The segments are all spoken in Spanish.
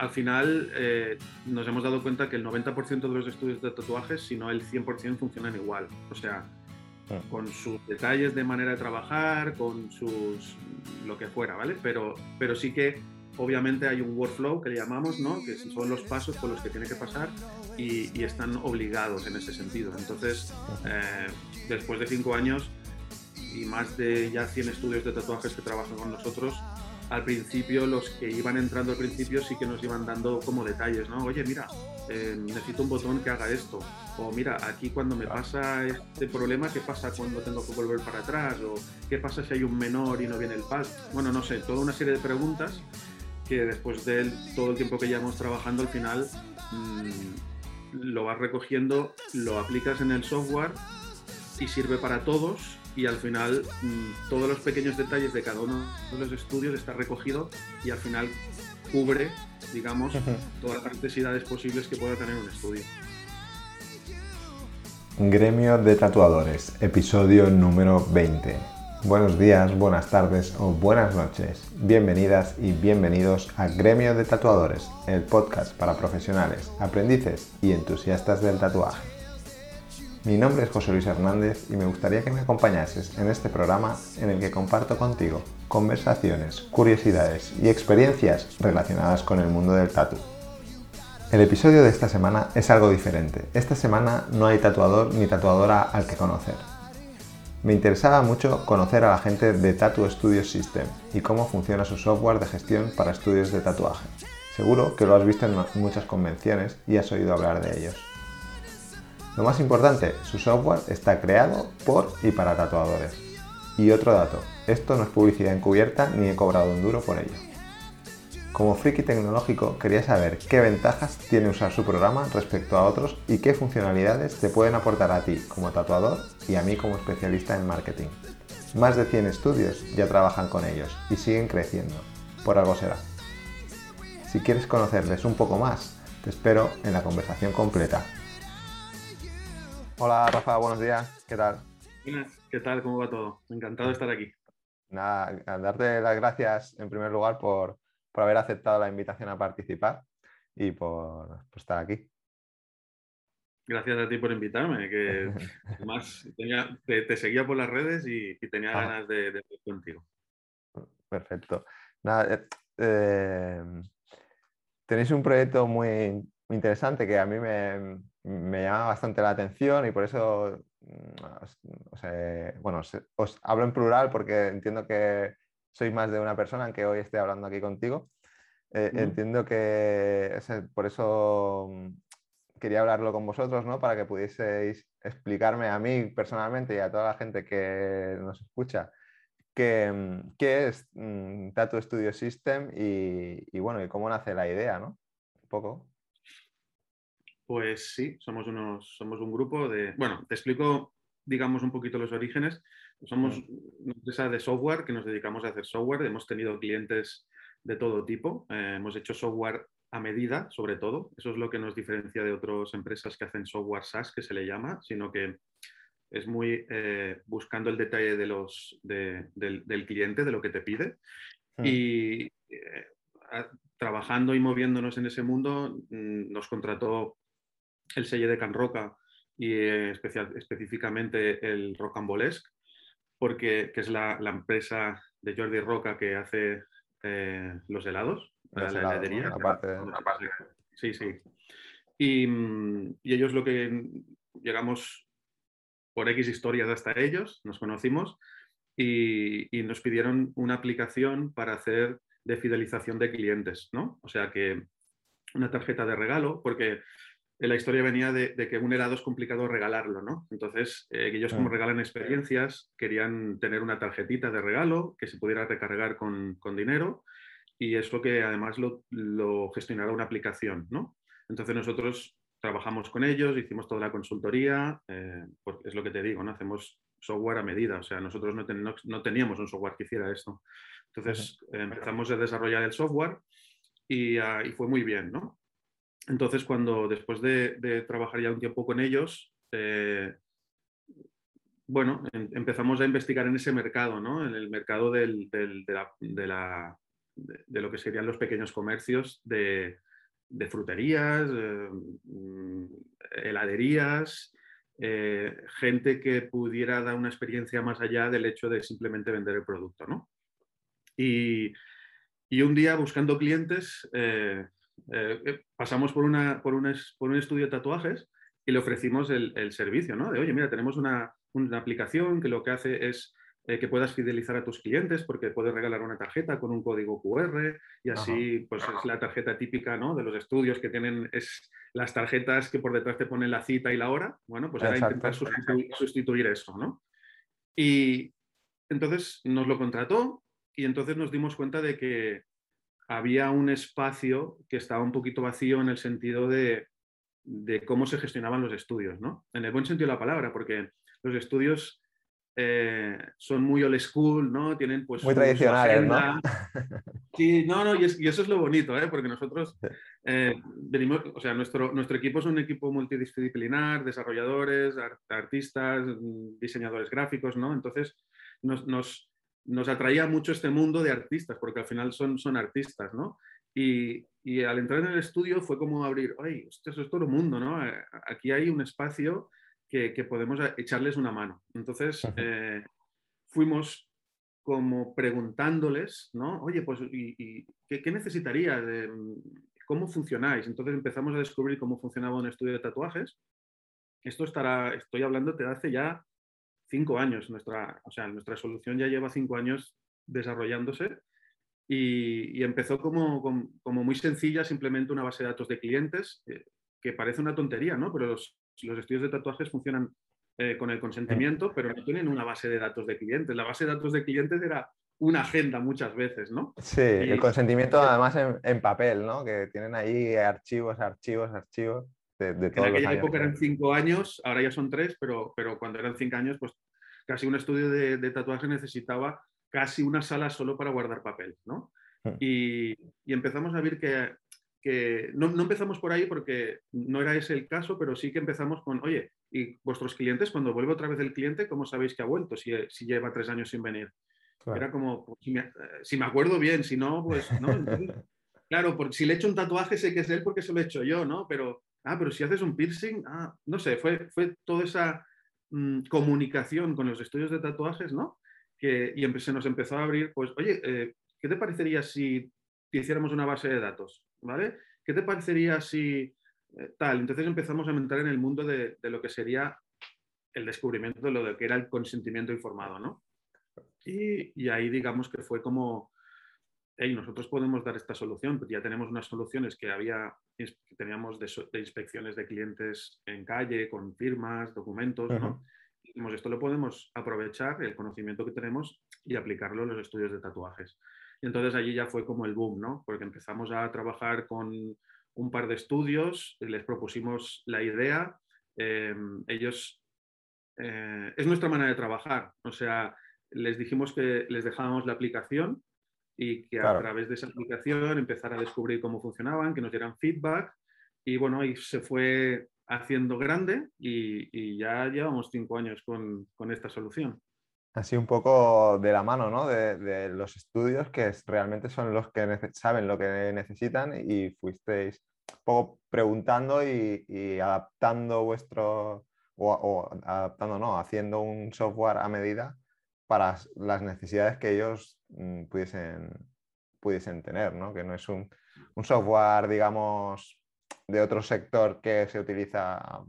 al final eh, nos hemos dado cuenta que el 90% de los estudios de tatuajes, si no el 100%, funcionan igual. O sea, ah. con sus detalles de manera de trabajar, con sus lo que fuera, ¿vale? Pero, pero sí que obviamente hay un workflow que le llamamos, ¿no? Que son los pasos por los que tiene que pasar y, están obligados en ese sentido. Entonces, eh, después de cinco años y más de ya 100 estudios de tatuajes que trabajan con nosotros, al principio los que iban entrando al principio sí que nos iban dando como detalles, ¿no? Oye, mira, eh, necesito un botón que haga esto. O mira, aquí cuando me pasa este problema, ¿qué pasa cuando tengo que volver para atrás? O ¿qué pasa si hay un menor y no viene el pad? Bueno, no sé, toda una serie de preguntas que después de todo el tiempo que llevamos trabajando, al final mm, lo vas recogiendo, lo aplicas en el software y sirve para todos y al final mm, todos los pequeños detalles de cada uno de los estudios está recogido y al final cubre, digamos, todas las necesidades posibles que pueda tener un estudio. Gremio de Tatuadores, episodio número 20. Buenos días, buenas tardes o buenas noches. Bienvenidas y bienvenidos a Gremio de Tatuadores, el podcast para profesionales, aprendices y entusiastas del tatuaje. Mi nombre es José Luis Hernández y me gustaría que me acompañases en este programa en el que comparto contigo conversaciones, curiosidades y experiencias relacionadas con el mundo del tatu. El episodio de esta semana es algo diferente. Esta semana no hay tatuador ni tatuadora al que conocer. Me interesaba mucho conocer a la gente de Tattoo Studio System y cómo funciona su software de gestión para estudios de tatuaje. Seguro que lo has visto en muchas convenciones y has oído hablar de ellos. Lo más importante, su software está creado por y para tatuadores. Y otro dato, esto no es publicidad encubierta ni he cobrado un duro por ello. Como friki tecnológico quería saber qué ventajas tiene usar su programa respecto a otros y qué funcionalidades te pueden aportar a ti como tatuador y a mí como especialista en marketing. Más de 100 estudios ya trabajan con ellos y siguen creciendo. Por algo será. Si quieres conocerles un poco más, te espero en la conversación completa Hola Rafa, buenos días, ¿qué tal? ¿Qué tal? ¿Cómo va todo? Encantado de estar aquí. Nada, darte las gracias en primer lugar por, haber aceptado la invitación a participar y por, estar aquí. Gracias a ti por invitarme, que además te, seguía por las redes y, tenía ah. ganas de, estar contigo. Perfecto. Eh, eh, tenéis un proyecto muy interesante que a mí me, me llama bastante la atención y por eso, mm, bueno, os hablo en plural porque entiendo que soy más de una persona, aunque hoy esté hablando aquí contigo. Eh, entiendo que por eso mm, quería hablarlo con vosotros, ¿no? Para que pudieseis explicarme a mí personalmente y a toda la gente que nos escucha qué, mm, qué es Tattoo Studio System y, y, bueno, y cómo nace la idea, ¿no? Un poco. Pues sí, somos, unos, somos un grupo de... Bueno, te explico, digamos, un poquito los orígenes. Somos una empresa de software que nos dedicamos a hacer software. Hemos tenido clientes de todo tipo. Eh, hemos hecho software a medida, sobre todo. Eso es lo que nos diferencia de otras empresas que hacen software SaaS, que se le llama, sino que es muy eh, buscando el detalle de los, del, cliente, de lo que te pide. Hmm. Y eh, trabajando y moviéndonos en ese mundo, mm, nos contrató el sello de Can Roca y eh, especial, específicamente el Rocambolesque, porque que es la, empresa de Jordi Roca que hace eh, los helados, la, heladería. Sí, sí. Y, ellos lo que llegamos por X historias hasta ellos, nos conocimos y, y, nos pidieron una aplicación para hacer de fidelización de clientes, ¿no? O sea que una tarjeta de regalo, porque la historia venía de, que un helado es complicado regalarlo, ¿no? Entonces, eh, ellos como regalan experiencias, querían tener una tarjetita de regalo que se pudiera recargar con, dinero y es lo que además lo, lo gestionará una aplicación, ¿no? Entonces nosotros trabajamos con ellos, hicimos toda la consultoría, eh, porque es lo que te digo, ¿no? Hacemos software a medida, o sea, nosotros no, no, teníamos un software que hiciera esto. Entonces empezamos a desarrollar el software y, ah, y, fue muy bien, ¿no? Entonces, cuando después de, trabajar ya un tiempo con ellos, eh, bueno, em, empezamos a investigar en ese mercado, ¿no? En el mercado de, lo que serían los pequeños comercios de, de fruterías, mm, heladerías, gente que pudiera dar una experiencia más allá del hecho de simplemente vender el producto. ¿no? Y, y un día buscando clientes, eh, eh, pasamos por, una, por, un, por, un, estudio de tatuajes y le ofrecimos el, el servicio, ¿no? De, oye, mira, tenemos una, una aplicación que lo que hace es eh, que puedas fidelizar a tus clientes porque puedes regalar una tarjeta con un código QR y así pues es la tarjeta típica ¿no? de los estudios que tienen es las tarjetas que por detrás te ponen la cita y la hora. Bueno, pues era intentar sustituir, sustituir, eso, ¿no? Y entonces nos lo contrató y entonces nos dimos cuenta de que había un espacio que estaba un poquito vacío en el sentido de, cómo se gestionaban los estudios, ¿no? En el buen sentido de la palabra, porque los estudios eh, son muy old school, ¿no? Tienen pues... Muy tradicionales, ¿no? Sí, no, no, y, eso es lo bonito, ¿eh? Porque nosotros eh, venimos, o sea, nuestro, nuestro equipo es un equipo multidisciplinar, desarrolladores, artistas, diseñadores gráficos, ¿no? Entonces, nos, nos atraía mucho este mundo de artistas, porque al final son, son artistas, ¿no? Y, al entrar en el estudio fue como abrir, ¡ay, esto, es todo el mundo, ¿no? Aquí hay un espacio que, podemos echarles una mano. Entonces, eh, fuimos como preguntándoles, ¿no? Oye, pues, ¿y, qué, qué necesitarías? ¿Cómo funcionáis? Entonces empezamos a descubrir cómo funcionaba un estudio de tatuajes. Esto estará, estoy hablando de hace ya cinco años. Nuestra, o sea, nuestra solución ya lleva cinco años desarrollándose y, empezó como, como, muy sencilla, simplemente una base de datos de clientes, eh, que parece una tontería, ¿no? Pero los, los estudios de tatuajes funcionan eh, con el consentimiento, pero no tienen una base de datos de clientes. La base de datos de clientes era una agenda muchas veces, ¿no? Sí, el consentimiento además en, papel, ¿no? Que tienen ahí archivos, archivos, archivos. De, de en aquella época eran cinco años, ahora ya son tres, pero, pero cuando eran cinco años, pues casi un estudio de, tatuaje necesitaba casi una sala solo para guardar papel, ¿no? Hmm. Y, empezamos a ver que, que no, empezamos por ahí porque no era ese el caso, pero sí que empezamos con, oye, ¿y vuestros clientes, cuando vuelve otra vez el cliente, cómo sabéis que ha vuelto si, si lleva tres años sin venir? Era como, pues, si, me, acuerdo bien, si no, pues no. claro, por, si le he hecho un tatuaje sé que es él porque se lo he hecho yo, ¿no? Pero, ah, pero si haces un piercing, ah, no sé, fue, fue toda esa Mm, comunicación con los estudios de tatuajes, ¿no? Que, y se nos empezó a abrir, pues, oye, eh, ¿qué te parecería si hiciéramos una base de datos? ¿Vale? ¿Qué te parecería si eh, tal? Entonces empezamos a entrar en el mundo de, lo que sería el descubrimiento de lo que era el consentimiento informado, ¿no? Y, ahí digamos que fue como, hey, nosotros podemos dar esta solución, pero ya tenemos unas soluciones que había, que teníamos de, inspecciones de clientes en calle, con firmas, documentos, ¿no? esto lo podemos aprovechar, el conocimiento que tenemos, y aplicarlo en los estudios de tatuajes. Y entonces allí ya fue como el boom, ¿no? Porque empezamos a trabajar con un par de estudios, les propusimos la idea, eh, ellos, eh, es nuestra manera de trabajar, o sea, les dijimos que les dejábamos la aplicación y que a través de esa aplicación empezar a descubrir cómo funcionaban, que nos dieran feedback y bueno, ahí se fue haciendo grande y, ya llevamos cinco años con, con, esta solución. Así un poco de la mano ¿no? de, de, los estudios que realmente son los que saben lo que necesitan y fuisteis un poco preguntando y, y adaptando vuestro, o, o, adaptando, no, haciendo un software a medida para las necesidades que ellos mm, pudiesen, pudiesen tener, ¿no? Que no es un, software, digamos, de otro sector que se utiliza.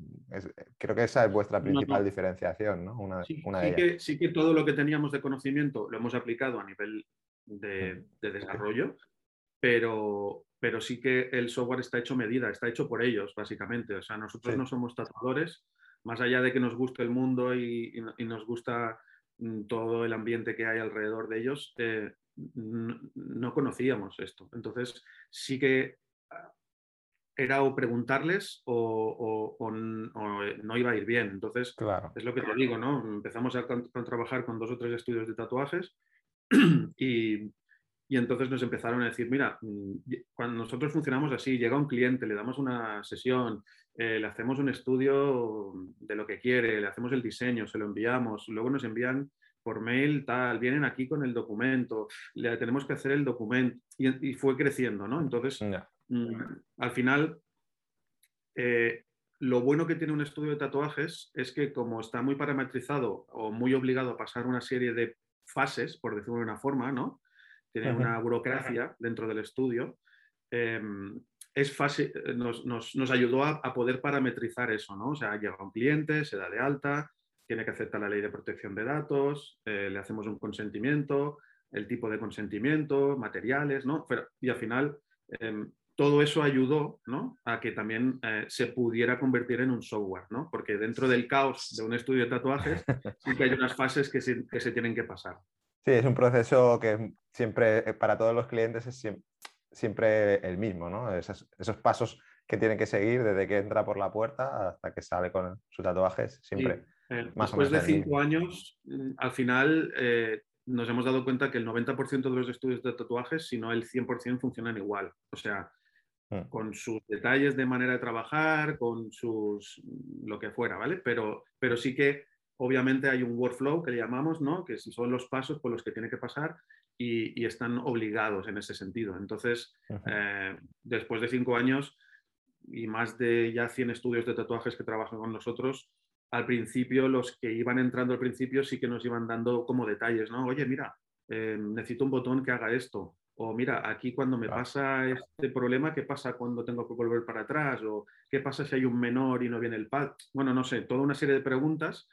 creo que esa es vuestra principal diferenciación, ¿no? Una, sí, Que, sí que todo lo que teníamos de conocimiento lo hemos aplicado a nivel de, desarrollo, pero, pero sí que el software está hecho medida, está hecho por ellos, básicamente. O sea, nosotros no somos tatuadores, más allá de que nos guste el mundo y nos gusta todo el ambiente que hay alrededor de ellos, eh, no, conocíamos esto. Entonces, sí que ah, era o preguntarles o, eh, no iba a ir bien. Entonces, claro. es lo que te digo, ¿no? Empezamos a, trabajar con dos o tres estudios de tatuajes y, y entonces nos empezaron a decir, mira, mm, cuando nosotros funcionamos así, llega un cliente, le damos una sesión, eh, le hacemos un estudio de lo que quiere, le hacemos el diseño, se lo enviamos, luego nos envían por mail tal, vienen aquí con el documento, le tenemos que hacer el documento y, fue creciendo, ¿no? Entonces mm, al final, eh, lo bueno que tiene un estudio de tatuajes es que como está muy parametrizado o muy obligado a pasar una serie de fases, por decirlo de una forma, ¿no? Tiene una burocracia dentro del estudio. Em, es fácil, eh, nos, ayudó a, poder parametrizar eso, ¿no? O sea, llega un cliente, se da de alta, tiene que aceptar la ley de protección de datos, eh, le hacemos un consentimiento, el tipo de consentimiento, materiales, ¿no? y al final em, todo eso ayudó a que también eh, se pudiera convertir en un software, ¿no? porque dentro del caos de un estudio de tatuajes sí que hay unas fases que se, tienen que pasar. Sí, es un proceso que siempre, eh, para todos los clientes, es siempre, el mismo, ¿no? Esos, pasos que tienen que seguir desde que entra por la puerta hasta que sale con su tatuaje, siempre. Eh, después de cinco años, mm, al final nos hemos dado cuenta que el 90% de los estudios de tatuajes, si no el 100%, funcionan igual. O sea, Mm. con sus detalles de manera de trabajar, con sus lo que fuera, ¿vale? Pero, pero sí que obviamente hay un workflow que le llamamos, ¿no? Que son los pasos por los que tiene que pasar y, están obligados en ese sentido. Entonces, eh, después de cinco años y más de ya 100 estudios de tatuajes que trabajan con nosotros, al principio los que iban entrando al principio sí que nos iban dando como detalles, ¿no? Oye, mira, eh, necesito un botón que haga esto o mira, aquí cuando me pasa este problema, ¿qué pasa cuando tengo que volver para atrás? O ¿qué pasa si hay un menor y no viene el pad? Bueno, no sé, toda una serie de preguntas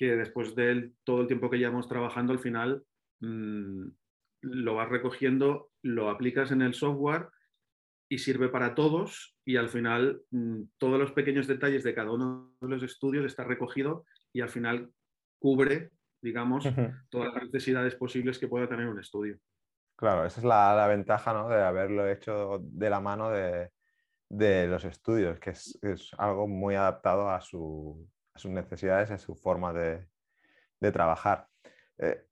que después de todo el tiempo que llevamos trabajando, al final mm, lo vas recogiendo, lo aplicas en el software y sirve para todos y al final mm, todos los pequeños detalles de cada uno de los estudios está recogido y al final cubre, digamos, todas las necesidades posibles que pueda tener un estudio. Claro, esa es la, ventaja de haberlo hecho de la mano de, los estudios, que es, algo muy adaptado a, sus necesidades, a su forma de, trabajar. Eh,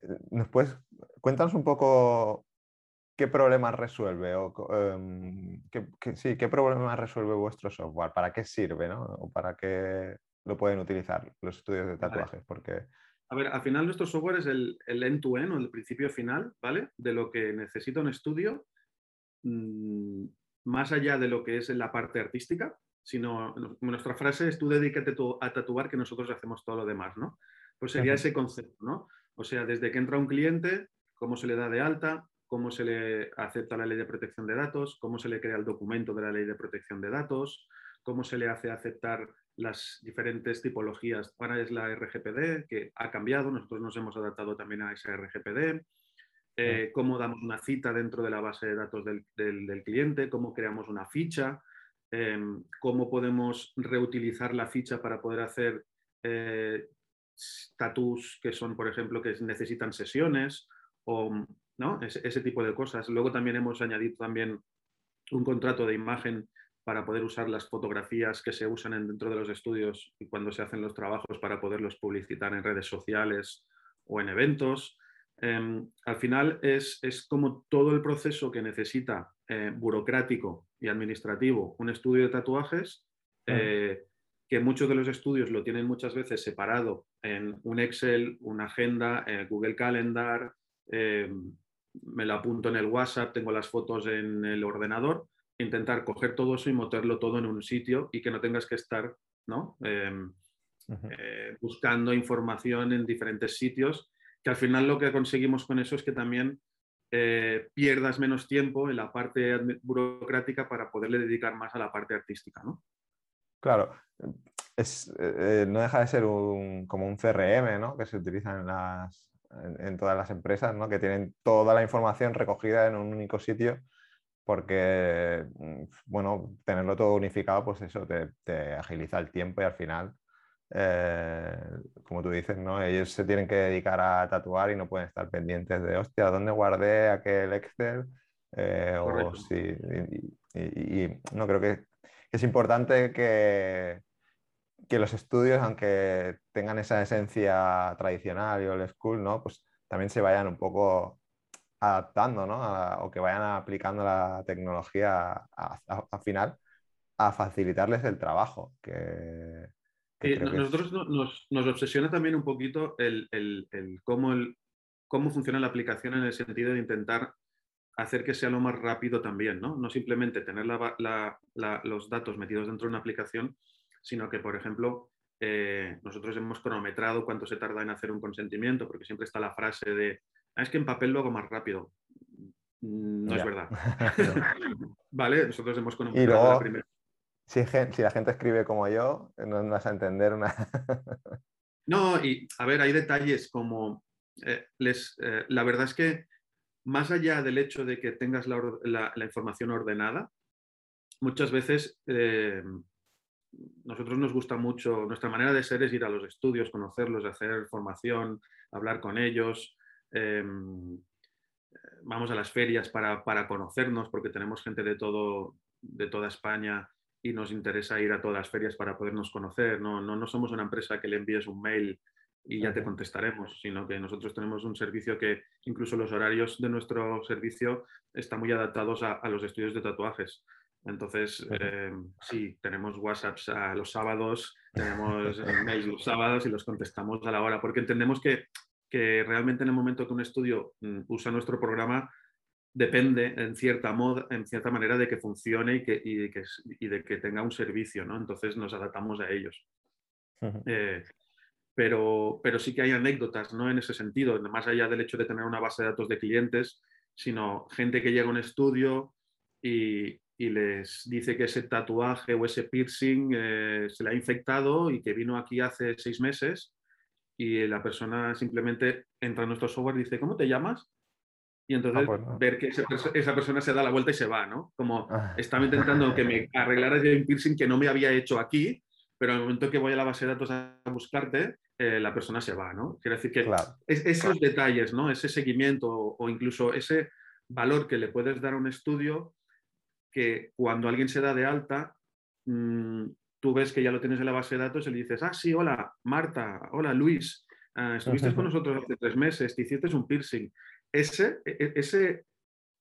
cuéntanos un poco qué problemas resuelve o em, qué, sí, qué problemas resuelve vuestro software, para qué sirve, ¿no? O para qué lo pueden utilizar los estudios de tatuajes, porque a ver, al final nuestro software es el end-to-end o el principio final, ¿vale? De lo que necesita un estudio, mm, más allá de lo que es en la parte artística, sino nuestra frase es tú dedícate a tatuar que nosotros hacemos todo lo demás, ¿no? Pues sería ese concepto, ¿no? O sea, desde que entra un cliente, cómo se le da de alta, cómo se le acepta la ley de protección de datos, cómo se le crea el documento de la ley de protección de datos, cómo se le hace aceptar las diferentes tipologías. Ahora es la RGPD, que ha cambiado, nosotros nos hemos adaptado también a esa RGPD. Eh, cómo damos una cita dentro de la base de datos del, cliente, cómo creamos una ficha, em, cómo podemos reutilizar la ficha para poder hacer eh, que son, por ejemplo, que necesitan sesiones o ¿no? ese, tipo de cosas. Luego también hemos añadido también un contrato de imagen para poder usar las fotografías que se usan dentro de los estudios y cuando se hacen los trabajos para poderlos publicitar en redes sociales o en eventos. Em, al final es, como todo el proceso que necesita eh, burocrático y administrativo un estudio de tatuajes, eh, que muchos de los estudios lo tienen muchas veces separado en un Excel, una agenda, eh, Google Calendar, me lo apunto en el WhatsApp, tengo las fotos en el ordenador intentar coger todo eso y meterlo todo en un sitio y que no tengas que estar ¿no? Em, buscando información en diferentes sitios, que al final lo que conseguimos con eso es que también eh, pierdas menos tiempo en la parte burocrática para poderle dedicar más a la parte artística. ¿no? Claro, es, eh, no deja de ser un, como un CRM ¿no? que se utiliza en, todas las empresas, ¿no? que tienen toda la información recogida en un único sitio porque, mm, bueno, tenerlo todo unificado, pues eso te, agiliza el tiempo y al final, eh, como tú dices, ¿no? Ellos se tienen que dedicar a tatuar y no pueden estar pendientes de, hostia, ¿dónde guardé aquel Excel? Eh, o si, y, no creo que es importante que, que los estudios, aunque tengan esa esencia tradicional y old school, ¿no? Pues también se vayan un poco adaptando, ¿no? o que vayan aplicando la tecnología al final a facilitarles el trabajo. Que, nosotros nos, obsesiona también un poquito el, cómo, el, cómo funciona la aplicación en el sentido de intentar hacer que sea lo más rápido también, ¿no? No simplemente tener los datos metidos dentro de una aplicación, sino que, por ejemplo, eh, nosotros hemos cronometrado cuánto se tarda en hacer un consentimiento, porque siempre está la frase de, ah, es que en papel lo hago más rápido. Mm, no es verdad. vale, nosotros hemos cronometrado la primera. Si, la gente escribe como yo, no vas a entender una... no, y a ver, hay detalles como, eh, les, eh, la verdad es que más allá del hecho de que tengas la, información ordenada, muchas veces eh, nosotros nos gusta mucho, nuestra manera de ser es ir a los estudios, conocerlos, hacer formación, hablar con ellos. Em, vamos a las ferias para, conocernos porque tenemos gente de, todo, de toda España y nos interesa ir a todas las ferias para podernos conocer. No, no, no somos una empresa que le envíes un mail y ya te contestaremos, sino que nosotros tenemos un servicio que incluso los horarios de nuestro servicio están muy adaptados a, los estudios de tatuajes. Entonces, eh, sí, tenemos WhatsApps a los sábados, tenemos mails los sábados y los contestamos a la hora, porque entendemos que, que realmente en el momento que un estudio mm, usa nuestro programa, depende en cierta, moda, en cierta manera de que funcione y, que, y, de que, y de que tenga un servicio, ¿no? Entonces nos adaptamos a ellos pero, pero sí que hay anécdotas ¿no? en ese sentido, más allá del hecho de tener una base de datos de clientes, sino gente que llega a un estudio y, y les dice que ese tatuaje o ese piercing eh, se le ha infectado y que vino aquí hace seis meses y la persona simplemente entra en nuestro software y dice, ¿cómo te llamas? Y entonces ah, ver que esa, persona se da la vuelta y se va, ¿no? Como ah. estaba intentando que me arreglara un piercing que no me había hecho aquí, pero en el momento que voy a la base de datos a buscarte, eh, la persona se va, ¿no? Quiere decir que esos detalles, ¿no? Ese seguimiento o, incluso ese valor que le puedes dar a un estudio que cuando alguien se da de alta, mm, tú ves que ya lo tienes en la base de datos y le dices, ah, sí, hola, Marta, hola, Luis, ah, estuviste con nosotros hace tres meses, te hiciste un piercing. Ese, e, e, ese,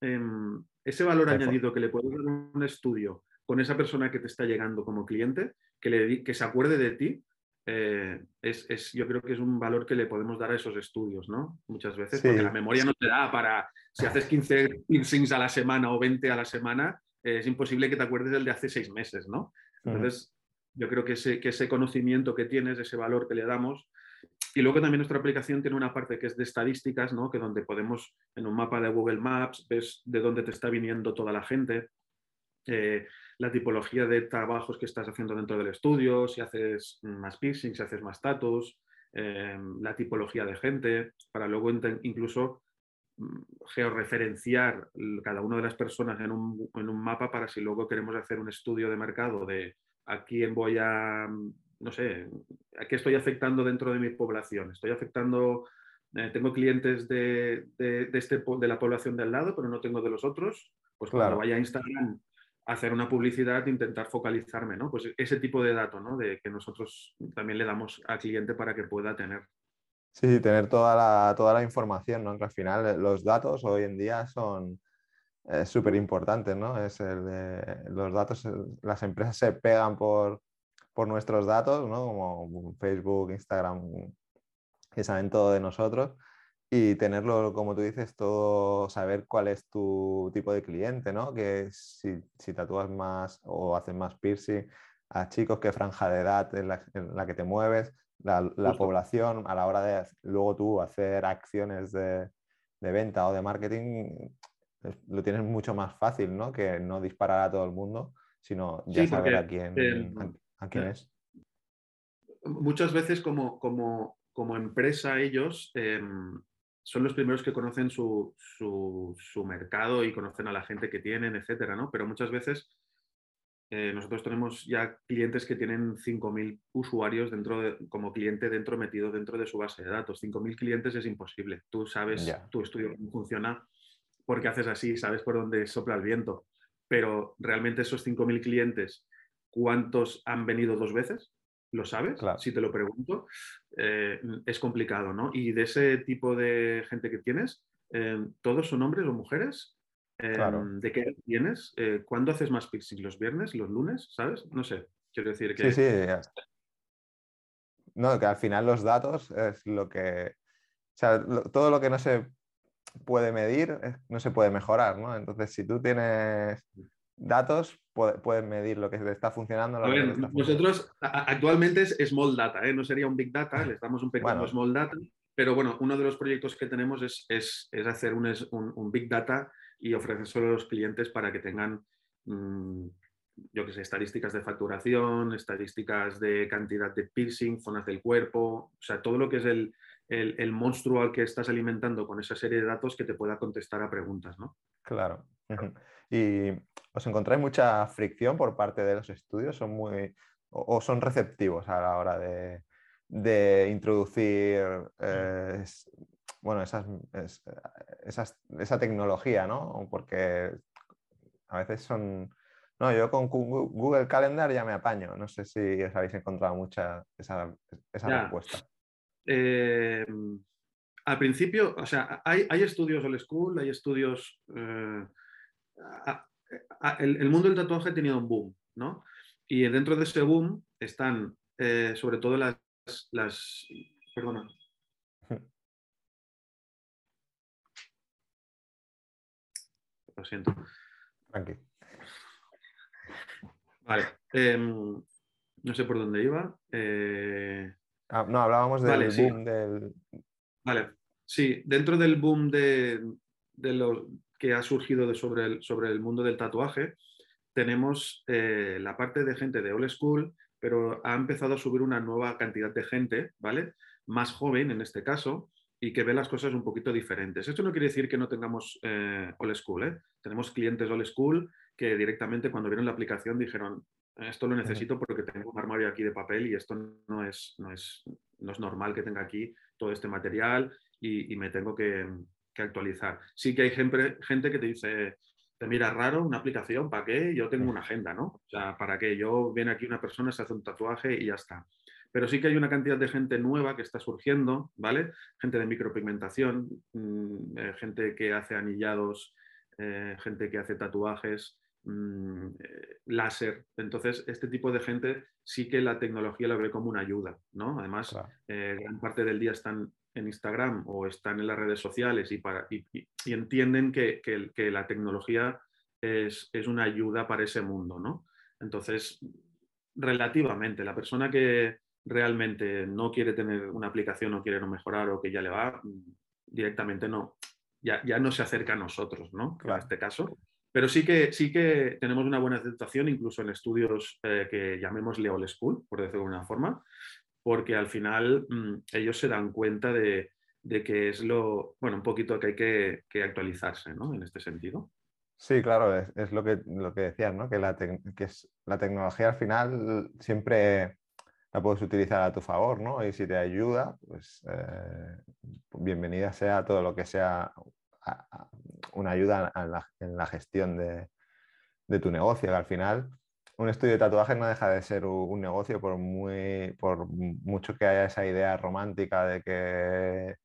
em, ese valor añadido que le puedes dar un estudio con esa persona que te está llegando como cliente, que, le, que se acuerde de ti, eh, es, yo creo que es un valor que le podemos dar a esos estudios, ¿no? Muchas veces, porque la memoria no te da para, si haces 15 piercings a la semana o 20 a la semana, eh, es imposible que te acuerdes del de hace seis meses, ¿no? Entonces, yo creo que ese, que ese conocimiento que tienes, ese valor que le damos, y luego también nuestra aplicación tiene una parte que es de estadísticas, ¿no? Que donde podemos, en un mapa de Google Maps, ves de dónde te está viniendo toda la gente. Eh, la tipología de trabajos que estás haciendo dentro del estudio, si haces más piercing, si haces más tatus, em, la tipología de gente, para luego incluso mm, georreferenciar cada una de las personas en un, en un, mapa para si luego queremos hacer un estudio de mercado de a quién voy a, no sé, a qué estoy afectando dentro de mi población. Estoy afectando, eh, tengo clientes de, de, este, de la población del lado, pero no tengo de los otros. Pues claro. cuando vaya a Instagram hacer una publicidad, intentar focalizarme, ¿no? Pues ese tipo de datos, ¿no? De que nosotros también le damos al cliente para que pueda tener. Sí, tener toda la, toda la información, ¿no? Que al final eh, los datos hoy en día son súper importantes, ¿no? Es el de, los datos, las empresas se pegan por, por nuestros datos, ¿no? Como Facebook, Instagram, que saben todo de nosotros y tenerlo, como tú dices, todo, saber cuál es tu tipo de cliente, ¿no? Que si, si tatúas más o haces más piercing a chicos, qué franja de edad en la, que te mueves, la, población, a la hora de luego tú hacer acciones de, venta o de marketing, lo tienes mucho más fácil, ¿no? Que no disparar a todo el mundo, sino ya saber a quién, a, quién es. Muchas veces como, como, como empresa ellos em, son los primeros que conocen su, mercado y conocen a la gente que tienen, etcétera, ¿no? Pero muchas veces eh, nosotros tenemos ya clientes que tienen 5.000 usuarios dentro de, como cliente dentro metido dentro de su base de datos. 5.000 clientes es imposible. Tú sabes tu estudio cómo funciona porque haces así, sabes por dónde sopla el viento. Pero realmente esos 5.000 clientes, ¿cuántos han venido dos veces? ¿Lo sabes? Si te lo pregunto, eh, es complicado, ¿no? Y de ese tipo de gente que tienes, eh, ¿todos son hombres o mujeres? Eh, ¿De qué tienes? ¿Cuándo haces más piercing? ¿Los viernes? ¿Los lunes? ¿Sabes? No sé. Quiero decir que... Sí, sí. No, que al final los datos es lo que... O sea, todo lo que no se puede medir, no se puede mejorar, ¿no? Entonces, si tú tienes datos, puedes medir lo que está funcionando. nosotros actualmente es small data, ¿eh? no sería un big data, le damos un pequeño small data, pero bueno, uno de los proyectos que tenemos es, es, es hacer un, un, big data y ofrecer a los clientes para que tengan, mm, yo que sé, estadísticas de facturación, estadísticas de cantidad de piercing, zonas del cuerpo, o sea, todo lo que es el, el, el monstruo al que estás alimentando con esa serie de datos que te pueda contestar a preguntas, ¿no? Claro. ¿Y os encontráis mucha fricción por parte de los estudios? ¿Son muy o, son receptivos a la hora de, introducir eh, bueno, esas, esa tecnología, ¿no? Porque a veces son... No, yo con Google Calendar ya me apaño. No sé si os habéis encontrado mucha esa, respuesta. Eh, al principio, o sea, hay, estudios old school, hay estudios... Eh, el, mundo del tatuaje ha tenido un boom, ¿no? Y dentro de ese boom están eh, sobre todo las, las... Perdona. Lo siento. Tranquilo. Vale. Em, no sé por dónde iba. Eh, ah, no, hablábamos del boom del. Vale. Sí, dentro del boom de, lo que ha surgido sobre, el, sobre el mundo del tatuaje, tenemos eh, la parte de gente de old school, pero ha empezado a subir una nueva cantidad de gente, ¿vale? Más joven en este caso, y que ve las cosas un poquito diferentes. Esto no quiere decir que no tengamos eh, old school, ¿eh? Tenemos clientes old school que directamente cuando vieron la aplicación dijeron, esto lo necesito porque tengo un armario aquí de papel y esto no es, no es, no es normal que tenga aquí todo este material y, me tengo que, actualizar. Sí que hay gente, gente que te dice, te mira raro una aplicación, ¿para qué? Yo tengo una agenda, ¿no? O sea, ¿para qué? Yo viene aquí una persona, se hace un tatuaje y ya está. Pero sí que hay una cantidad de gente nueva que está surgiendo, ¿vale? Gente de micropigmentación, mm, eh, gente que hace anillados, eh, gente que hace tatuajes, Mm, eh, láser. Entonces, este tipo de gente sí que la tecnología la ve como una ayuda, ¿no? Además, eh, gran parte del día están en Instagram o están en las redes sociales y, para, y, entienden que, que, la tecnología es, es, una ayuda para ese mundo, ¿no? Entonces, relativamente, la persona que realmente no quiere tener una aplicación o quiere no mejorar o que ya le va, mm, directamente no, ya, ya no se acerca a nosotros, ¿no? En este caso. Pero sí que, sí que tenemos una buena aceptación, incluso en estudios eh, que llamémosle old school, por decirlo de alguna forma, porque al final mm, ellos se dan cuenta de, que es lo, bueno, un poquito que hay que, actualizarse, ¿no? En este sentido. Sí, claro, es, lo, que, lo que decías, ¿no? Que, la, que es, la tecnología al final siempre la puedes utilizar a tu favor, ¿no? Y si te ayuda, pues eh, bienvenida sea todo lo que sea una ayuda en la, gestión de, tu negocio, que al final un estudio de tatuajes no deja de ser un negocio por, muy, por mucho que haya esa idea romántica de que,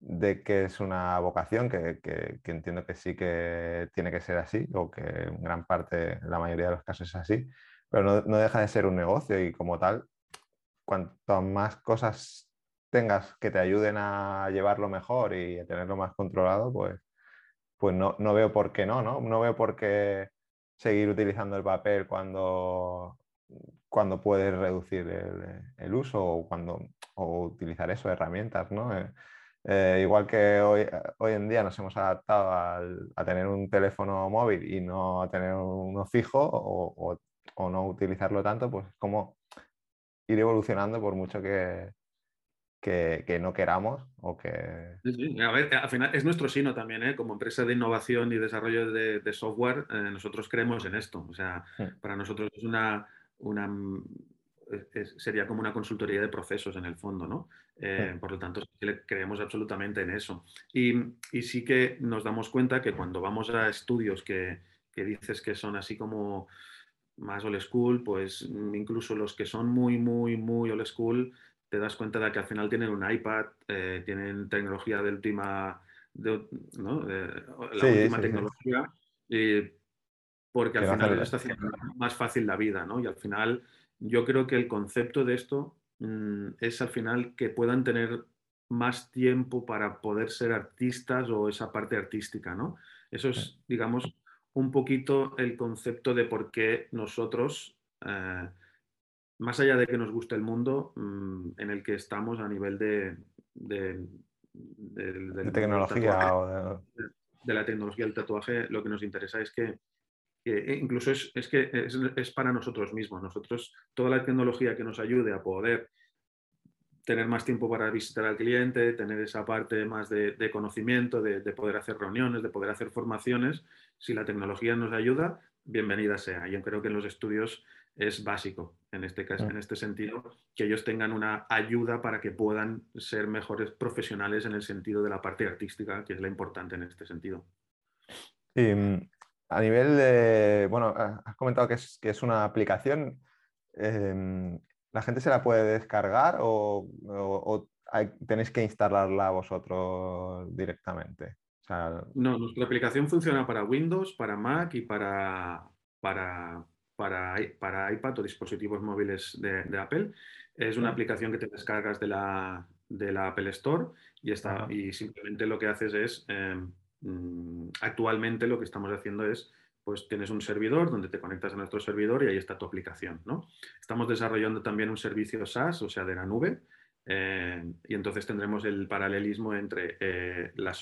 de que es una vocación, que, entiendo que sí que tiene que ser así, o que en gran parte, la mayoría de los casos es así, pero no, no deja de ser un negocio y como tal, cuanto más cosas tengas que te ayuden a llevarlo mejor y a tenerlo más controlado, pues, pues no, no veo por qué no, no, no veo por qué seguir utilizando el papel cuando, cuando puedes reducir el, uso o, cuando, o utilizar eso, herramientas, ¿no? Eh, eh, igual que hoy, hoy, en día nos hemos adaptado a tener un teléfono móvil y no a tener uno fijo o, o, o no utilizarlo tanto, pues como ir evolucionando por mucho que, que, no queramos o que... A ver, al final es nuestro sino también, ¿eh? como empresa de innovación y desarrollo de, software, eh, nosotros creemos en esto. O sea, hmm. para nosotros es una, una sería como una consultoría de procesos en el fondo, ¿no? Eh, hmm. Por lo tanto, creemos absolutamente en eso. Y, y, sí que nos damos cuenta que cuando vamos a estudios que, que dices que son así como más old school, pues incluso los que son muy, muy, muy old school, te das cuenta de que al final tienen un iPad, eh, tienen tecnología de última, de, ¿no? la última tecnología, porque al final les está haciendo más fácil la vida, ¿no? Y al final yo creo que el concepto de esto mm, es al final que puedan tener más tiempo para poder ser artistas o esa parte artística, ¿no? Eso es, digamos, un poquito el concepto de por qué nosotros, eh, más allá de que nos guste el mundo mm, en el que estamos a nivel de, de, tecnología o de... la tecnología del tatuaje, lo que nos interesa es que, incluso es, que es, para nosotros mismos. Nosotros, toda la tecnología que nos ayude a poder tener más tiempo para visitar al cliente, tener esa parte más de, conocimiento, de, poder hacer reuniones, de poder hacer formaciones. Si la tecnología nos ayuda, bienvenida sea. Yo creo que en los estudios es básico en este caso, mm. en este sentido, que ellos tengan una ayuda para que puedan ser mejores profesionales en el sentido de la parte artística, que es la importante en este sentido. Y, mm, a nivel de, bueno, has comentado que es, que es una aplicación. Em, ¿La gente se la puede descargar o, tenéis que instalarla vosotros directamente? No, nuestra aplicación funciona para Windows, para Mac y para, para, para, para iPad o dispositivos móviles de, Apple. Es una aplicación que te descargas de la, de la Apple Store y, está, y simplemente lo que haces es, em, mm, actualmente lo que estamos haciendo es pues tienes un servidor donde te conectas a nuestro servidor y ahí está tu aplicación. ¿no? Estamos desarrollando también un servicio SaaS, o sea, de la nube, eh, y entonces tendremos el paralelismo entre eh, la,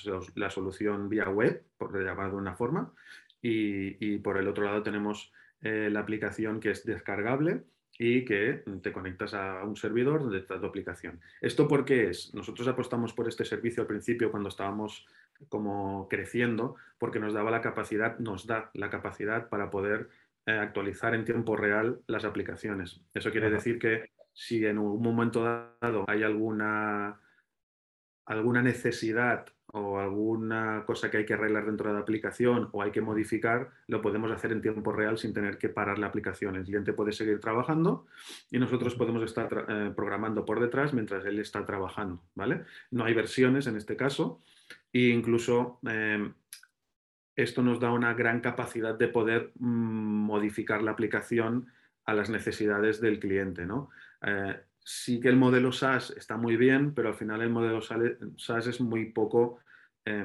solución vía web, por llamar de una forma, y, por el otro lado tenemos eh, la aplicación que es descargable y que te conectas a un servidor donde está tu aplicación. ¿Esto por qué es? Nosotros apostamos por este servicio al principio cuando estábamos como creciendo, porque nos daba la capacidad, nos da la capacidad para poder eh, actualizar en tiempo real las aplicaciones. Eso quiere decir que si en un momento dado hay alguna, alguna necesidad o alguna cosa que hay que arreglar dentro de la aplicación o hay que modificar, lo podemos hacer en tiempo real sin tener que parar la aplicación. El cliente puede seguir trabajando y nosotros podemos estar eh, programando por detrás mientras él está trabajando. ¿vale? No hay versiones en este caso e incluso em, esto nos da una gran capacidad de poder mm, modificar la aplicación a las necesidades del cliente. ¿no? Eh, sí que el modelo SaaS está muy bien, pero al final el modelo SaaS es muy poco eh,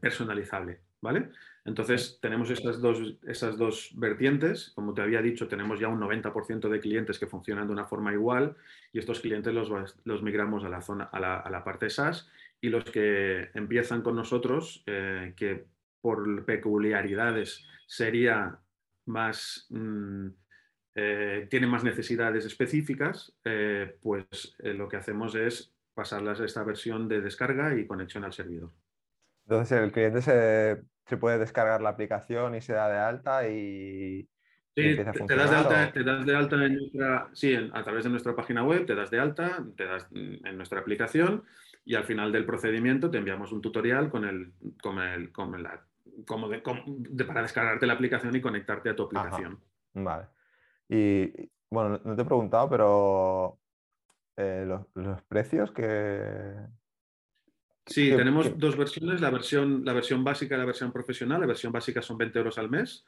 personalizable. ¿Vale? Entonces tenemos estas dos, esas dos vertientes. Como te había dicho, tenemos ya un 90% de clientes que funcionan de una forma igual y estos clientes los, los migramos a la, zona, a la, a la parte SaaS y los que empiezan con nosotros, eh, que por peculiaridades sería más, mm, eh, tienen más necesidades específicas, eh, pues lo que hacemos es pasarlas a esta versión de descarga y conexión al servidor. Entonces el cliente se, se puede descargar la aplicación y se da de alta y, Sí, te, das de alta, te das de alta en nuestra, sí, a través de nuestra página web, te das de alta, te das en nuestra aplicación y al final del procedimiento te enviamos un tutorial con el, con el, con la, como de, para descargarte la aplicación y conectarte a tu aplicación. Vale. Y bueno, no te he preguntado, pero eh, los, precios que... Sí, tenemos dos versiones, la versión, la versión básica y la versión profesional. La versión básica son 20 euros al mes,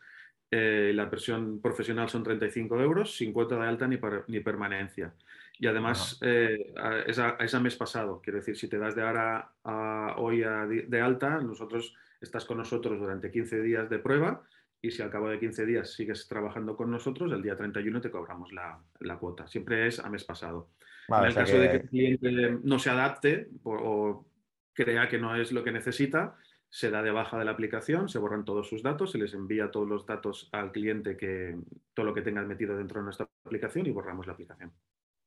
eh, la versión profesional son 35 euros, sin cuota de alta ni, ni permanencia. Y además eh, es, a, mes pasado, quiero decir, si te das de ahora a hoy de alta, nosotros estás con nosotros durante 15 días de prueba y si al cabo de 15 días sigues trabajando con nosotros, el día 31 te cobramos la, cuota. Siempre es a mes pasado. En el caso de que el cliente no se adapte o crea que no es lo que necesita, se da de baja de la aplicación, se borran todos sus datos, se les envía todos los datos al cliente que todo lo que tengas metido dentro de nuestra aplicación y borramos la aplicación.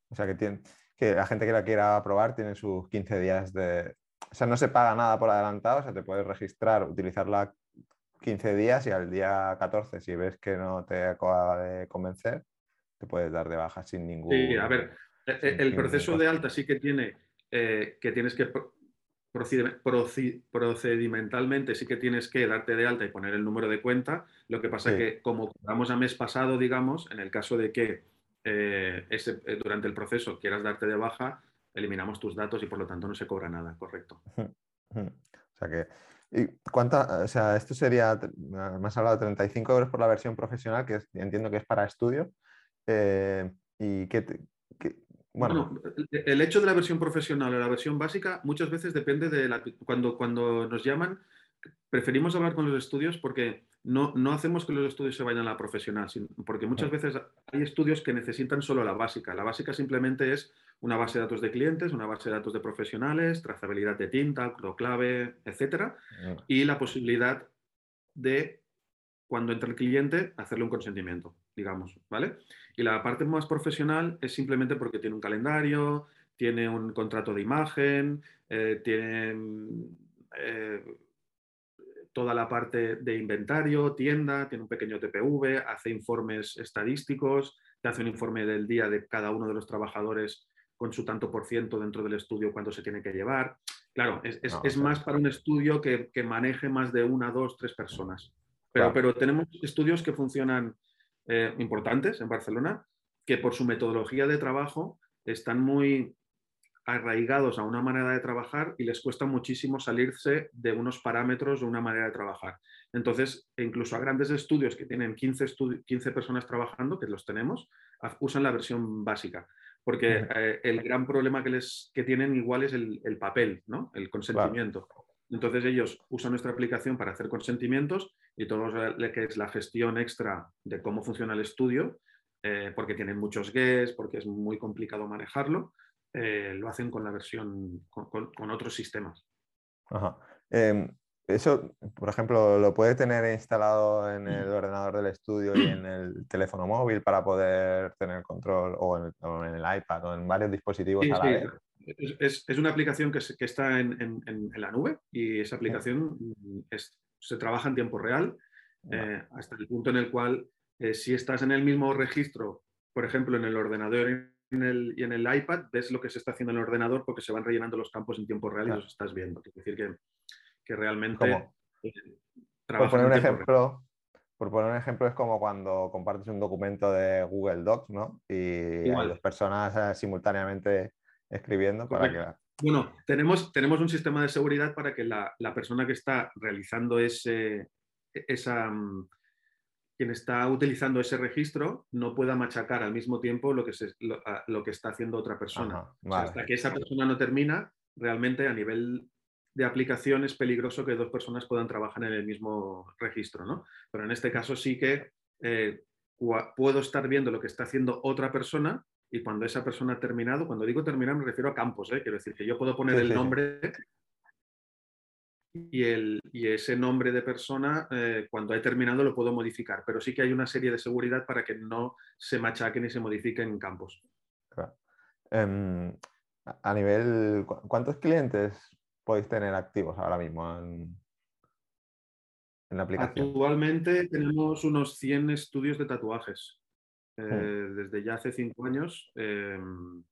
O sea, que, tiene, que la gente que la quiera probar tiene sus 15 días de... O sea, no se paga nada por adelantado, o sea, te puedes registrar, utilizarla 15 días y al día 14, si ves que no te acaba de convencer, te puedes dar de baja sin ningún... Sí, a ver, el proceso de alta sí que tiene eh, que tienes que procedimentalmente sí que tienes que darte de alta y poner el número de cuenta. Lo que pasa es que como cobramos a mes pasado, digamos, en el caso de que eh, ese, eh, durante el proceso quieras darte de baja, eliminamos tus datos y por lo tanto no se cobra nada, correcto. O sea que, ¿y cuánta, o sea, esto sería, me has hablado de 35 euros por la versión profesional, que entiendo que es para estudio. Eh, ¿Y qué, Bueno, el hecho de la versión profesional o la versión básica muchas veces depende de la, cuando, cuando nos llaman, preferimos hablar con los estudios porque no, no hacemos que los estudios se vayan a la profesional, porque muchas veces hay estudios que necesitan solo la básica. La básica simplemente es una base de datos de clientes, una base de datos de profesionales, trazabilidad de tinta, clave, etcétera, y la posibilidad de, cuando entra el cliente, hacerle un consentimiento, digamos, ¿vale? Y la parte más profesional es simplemente porque tiene un calendario, tiene un contrato de imagen, eh, tiene eh, toda la parte de inventario, tienda, tiene un pequeño TPV, hace informes estadísticos, te hace un informe del día de cada uno de los trabajadores con su tanto por ciento dentro del estudio cuando se tiene que llevar. Claro, es, más para un estudio que, maneje más de una, dos, tres personas. Pero, pero tenemos estudios que funcionan eh, importantes en Barcelona, que por su metodología de trabajo están muy arraigados a una manera de trabajar y les cuesta muchísimo salirse de unos parámetros de una manera de trabajar. Entonces, incluso a grandes estudios que tienen 15, 15 personas trabajando, que los tenemos, usan la versión básica. Porque eh, el gran problema que, les, que tienen igual es el, papel, ¿no? el consentimiento. Entonces ellos usan nuestra aplicación para hacer consentimientos y todo lo que es la gestión extra de cómo funciona el estudio, eh, porque tienen muchos guests, porque es muy complicado manejarlo, eh, lo hacen con la versión, con, otros sistemas. Em, eso, por ejemplo, lo puede tener instalado en el ordenador del estudio y en el teléfono móvil para poder tener control o en, el iPad o en varios dispositivos a la vez. Es, una aplicación que, está en, la nube y esa aplicación se trabaja en tiempo real eh, hasta el punto en el cual eh, si estás en el mismo registro, por ejemplo, en el ordenador y en el iPad, ves lo que se está haciendo en el ordenador porque se van rellenando los campos en tiempo real y los estás viendo. Es decir, que, que realmente... Eh, por poner un ejemplo, por poner un ejemplo, es como cuando compartes un documento de Google Docs, ¿no? Y dos personas simultáneamente escribiendo para que... Bueno, tenemos, tenemos un sistema de seguridad para que la, persona que está realizando ese, esa, mm, quien está utilizando ese registro no pueda machacar al mismo tiempo lo que, lo, que está haciendo otra persona. hasta que esa persona no termina, realmente a nivel de aplicación es peligroso que dos personas puedan trabajar en el mismo registro, ¿no? Pero en este caso sí que eh, puedo estar viendo lo que está haciendo otra persona y cuando esa persona ha terminado, cuando digo terminar me refiero a campos, ¿eh? quiero decir que yo puedo poner el nombre y, el, y, ese nombre de persona eh, cuando he terminado lo puedo modificar, pero sí que hay una serie de seguridad para que no se machaquen y se modifiquen en campos. Em, a nivel, ¿cuántos clientes podéis tener activos ahora mismo en, en la aplicación? Actualmente tenemos unos 100 estudios de tatuajes. Eh, desde ya hace cinco años. Em,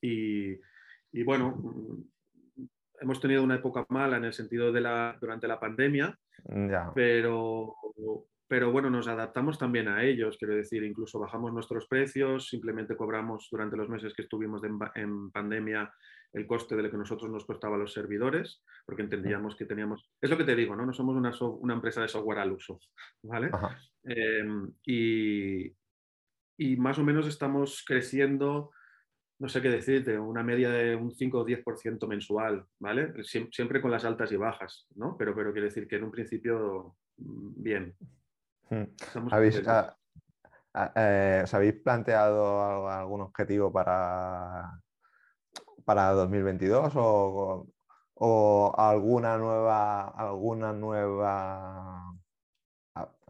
y, bueno, mm, hemos tenido una época mala en el sentido de la, durante la pandemia, pero, pero bueno, nos adaptamos también a ellos, quiero decir, incluso bajamos nuestros precios, simplemente cobramos durante los meses que estuvimos en, pandemia el coste de lo que nosotros nos costaba los servidores, porque entendíamos que teníamos, es lo que te digo, no, no somos una, una empresa de software al uso, ¿vale? Em, y, y más o menos estamos creciendo, no sé qué decirte, una media de un 5 o 10% mensual, ¿vale? siempre con las altas y bajas, ¿no? Pero, pero quiere decir que en un principio, mm, bien. Hmm. ¿Habéis, ah, ah, eh, ¿Os habéis planteado algún objetivo para, para 2022 o, o alguna nueva, alguna nueva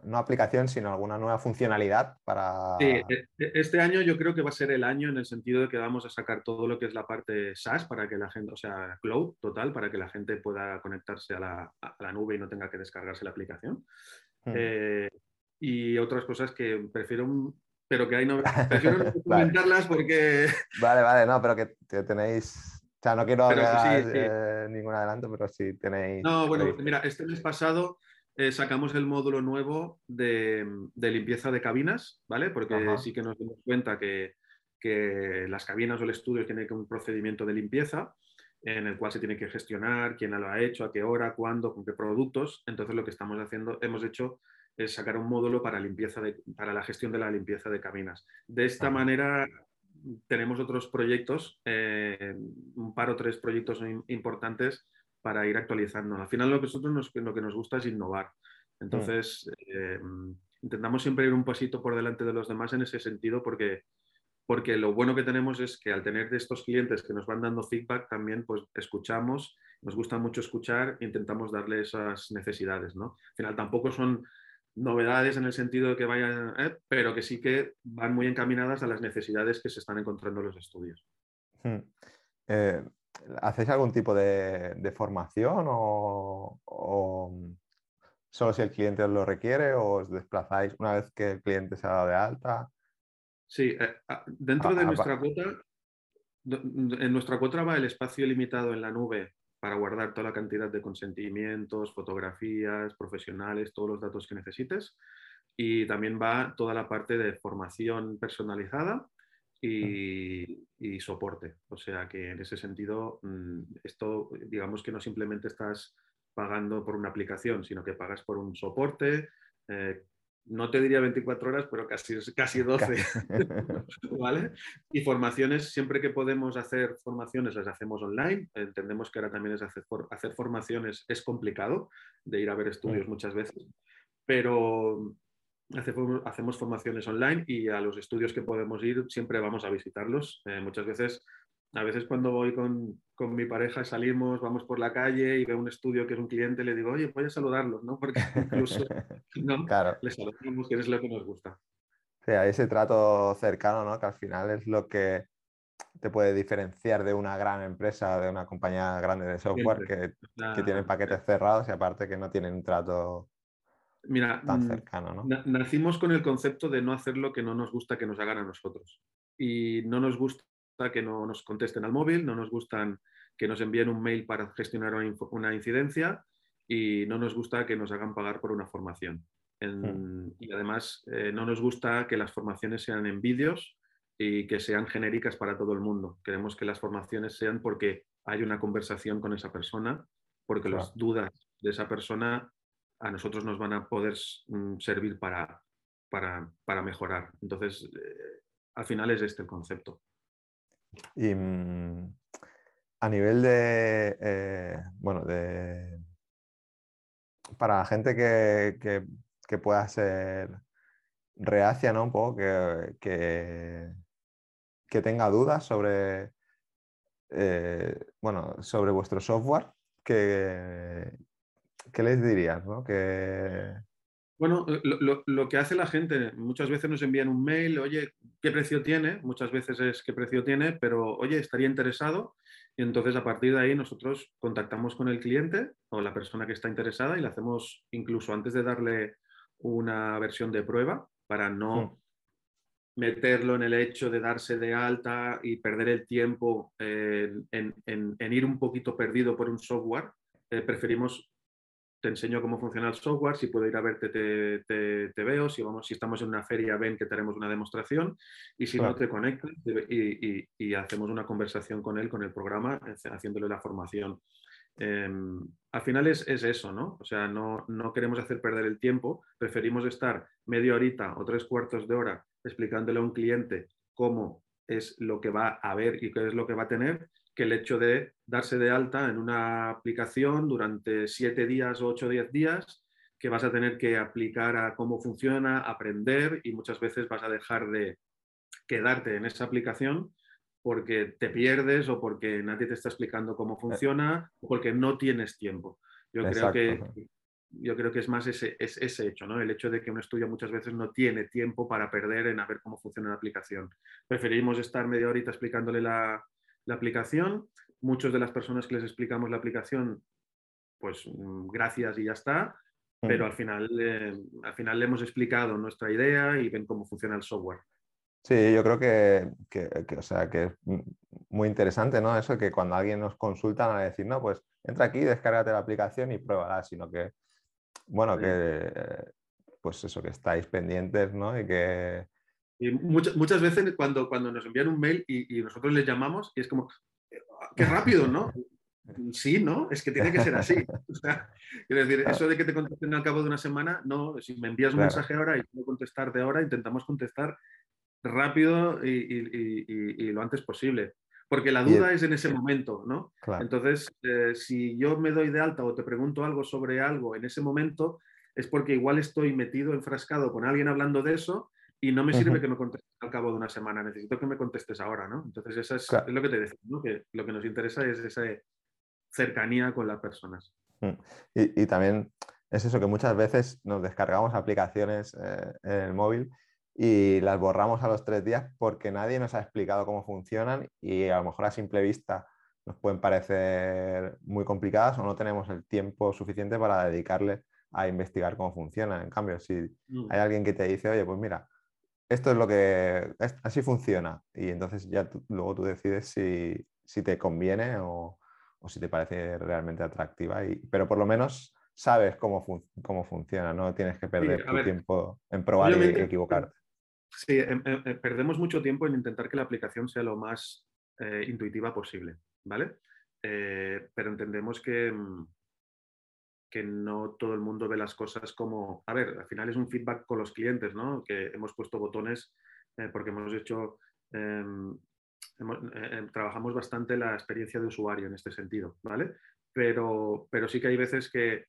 no aplicación, sino alguna nueva funcionalidad para... Sí, e, e, este año yo creo que va a ser el año en el sentido de que vamos a sacar todo lo que es la parte SaaS para que la gente, o sea, cloud total, para que la gente pueda conectarse a la, nube y no tenga que descargarse la aplicación. Hmm. Eh, y otras cosas que prefiero, pero que ahí no, prefiero comentarlas porque... Vale, vale, no, pero que, tenéis... O sea, no quiero hablar eh, ningún adelanto, pero sí tenéis... No, bueno, mira, este mes pasado eh, sacamos el módulo nuevo de, limpieza de cabinas, ¿vale? Porque sí que nos dimos cuenta que, las cabinas o el estudio tienen un procedimiento de limpieza en el cual se tiene que gestionar quién lo ha hecho, a qué hora, cuándo, con qué productos. Entonces lo que estamos haciendo, hemos hecho es sacar un módulo para, limpieza para la gestión de la limpieza de cabinas. De esta manera tenemos otros proyectos, eh, un par o tres proyectos importantes para ir actualizando. Al final lo que nosotros nos, lo que nos gusta es innovar. Entonces, eh, intentamos siempre ir un pasito por delante de los demás en ese sentido porque, porque lo bueno que tenemos es que al tener de estos clientes que nos van dando feedback también pues escuchamos, nos gusta mucho escuchar intentamos darle esas necesidades. ¿no? Al final tampoco son novedades en el sentido de que vayan, ¿eh? pero que sí que van muy encaminadas a las necesidades que se están encontrando en los estudios. Hmm. Eh, ¿Hacéis algún tipo de, formación o, solo si el cliente lo requiere o os desplazáis una vez que el cliente se ha dado de alta? Sí, eh, ah, dentro de ah, nuestra cuota, en nuestra cuota va el espacio limitado en la nube para guardar toda la cantidad de consentimientos, fotografías, profesionales, todos los datos que necesites. Y también va toda la parte de formación personalizada y, soporte. O sea que en ese sentido, mm, esto digamos que no simplemente estás pagando por una aplicación, sino que pagas por un soporte, eh, no te diría 24 horas, pero casi, casi 12. ¿Vale? Y formaciones, siempre que podemos hacer formaciones, las hacemos online. Entendemos que ahora también es hacer, hacer formaciones es complicado, de ir a ver estudios muchas veces, pero hacemos formaciones online y a los estudios que podemos ir siempre vamos a visitarlos. Eh, muchas veces a veces cuando voy con, mi pareja salimos, vamos por la calle y veo un estudio que es un cliente, le digo, oye, voy a saludarlos, ¿no? Porque incluso ¿no? claro. les saludamos, que es lo que nos gusta. Sí, hay ese trato cercano, ¿no? Que al final es lo que te puede diferenciar de una gran empresa, de una compañía grande de software que, que tienen paquetes cerrados y aparte que no tienen un trato Mira, tan mm, cercano, ¿no? Nacimos con el concepto de no hacer lo que no nos gusta que nos hagan a nosotros. Y no nos gusta que no nos contesten al móvil, no nos gustan que nos envíen un mail para gestionar una incidencia y no nos gusta que nos hagan pagar por una formación. Hmm. Y además eh, no nos gusta que las formaciones sean en vídeos y que sean genéricas para todo el mundo. Queremos que las formaciones sean porque hay una conversación con esa persona, porque las dudas de esa persona a nosotros nos van a poder mm, servir para, para, mejorar. Entonces, eh, al final es este el concepto. Y mm, a nivel de, eh, bueno, de... Para la gente que, pueda ser reacia, ¿no? Un poco, que, que, tenga dudas sobre, eh, bueno, sobre vuestro software, ¿qué, qué les dirías? ¿no? Que... Bueno, eh, lo, que hace la gente, muchas veces nos envían un mail, oye, ¿qué precio tiene? Muchas veces es qué precio tiene, pero oye, estaría interesado. Y entonces a partir de ahí nosotros contactamos con el cliente o la persona que está interesada y le hacemos incluso antes de darle una versión de prueba para no meterlo en el hecho de darse de alta y perder el tiempo en, ir un poquito perdido por un software. Eh, preferimos te enseño cómo funciona el software, si puedo ir a verte te, veo, si, vamos, si estamos en una feria ven que tenemos una demostración y si no te conectas y, hacemos una conversación con él, con el programa, haciéndole la formación. Em, al final es, eso, ¿no? O sea, no, no, queremos hacer perder el tiempo, preferimos estar media horita o tres cuartos de hora explicándole a un cliente cómo es lo que va a ver y qué es lo que va a tener que el hecho de darse de alta en una aplicación durante siete días o ocho o diez días, que vas a tener que aplicar a cómo funciona, aprender y muchas veces vas a dejar de quedarte en esa aplicación porque te pierdes o porque nadie te está explicando cómo funciona o porque no tienes tiempo. Yo creo que yo creo que es más ese, ese hecho, ¿no? El hecho de que un estudio muchas veces no tiene tiempo para perder en a ver cómo funciona la aplicación. Preferimos estar media horita explicándole la, la aplicación. Muchas de las personas que les explicamos la aplicación, pues mm, gracias y ya está, pero al final, eh, al final le hemos explicado nuestra idea y ven cómo funciona el software. Sí, yo creo que, o sea, que es muy interesante, ¿no? Eso que cuando alguien nos consulta, a decir, no, pues entra aquí, descárgate la aplicación y pruébala, sino que, bueno, que, pues eso, que estáis pendientes, ¿no? Y que, y muchas, muchas veces cuando, cuando nos envían un mail y, nosotros les llamamos y es como, qué rápido, ¿no? Sí, ¿no? Es que tiene que ser así. quiero decir, eso de que te contesten al cabo de una semana, no, si me envías un mensaje ahora y puedo contestar de ahora, intentamos contestar rápido y, lo antes posible. Porque la duda es en ese momento, ¿no? Entonces, eh, si yo me doy de alta o te pregunto algo sobre algo en ese momento, es porque igual estoy metido, enfrascado con alguien hablando de eso y no me sirve que me contestes al cabo de una semana, necesito que me contestes ahora, ¿no? Entonces, eso es, lo que te decía, ¿no? Que lo que nos interesa es esa cercanía con las personas. Mm. Y, también es eso que muchas veces nos descargamos aplicaciones eh, en el móvil y las borramos a los tres días porque nadie nos ha explicado cómo funcionan y a lo mejor a simple vista nos pueden parecer muy complicadas o no tenemos el tiempo suficiente para dedicarle a investigar cómo funcionan. En cambio, si mm. hay alguien que te dice, oye, pues mira, esto es lo que, así funciona y entonces ya luego tú decides si, te conviene o, si te parece realmente atractiva, y, pero por lo menos sabes cómo, cómo funciona, no tienes que perder tu tiempo en probar y equivocarte. Sí, em, em, eh, perdemos mucho tiempo en intentar que la aplicación sea lo más eh, intuitiva posible, ¿vale? Eh, pero entendemos que, mm, que no todo el mundo ve las cosas como, a ver, al final es un feedback con los clientes, ¿no? Que hemos puesto botones porque hemos hecho, em, trabajamos bastante la experiencia de usuario en este sentido, ¿vale? Pero, pero sí que hay veces que,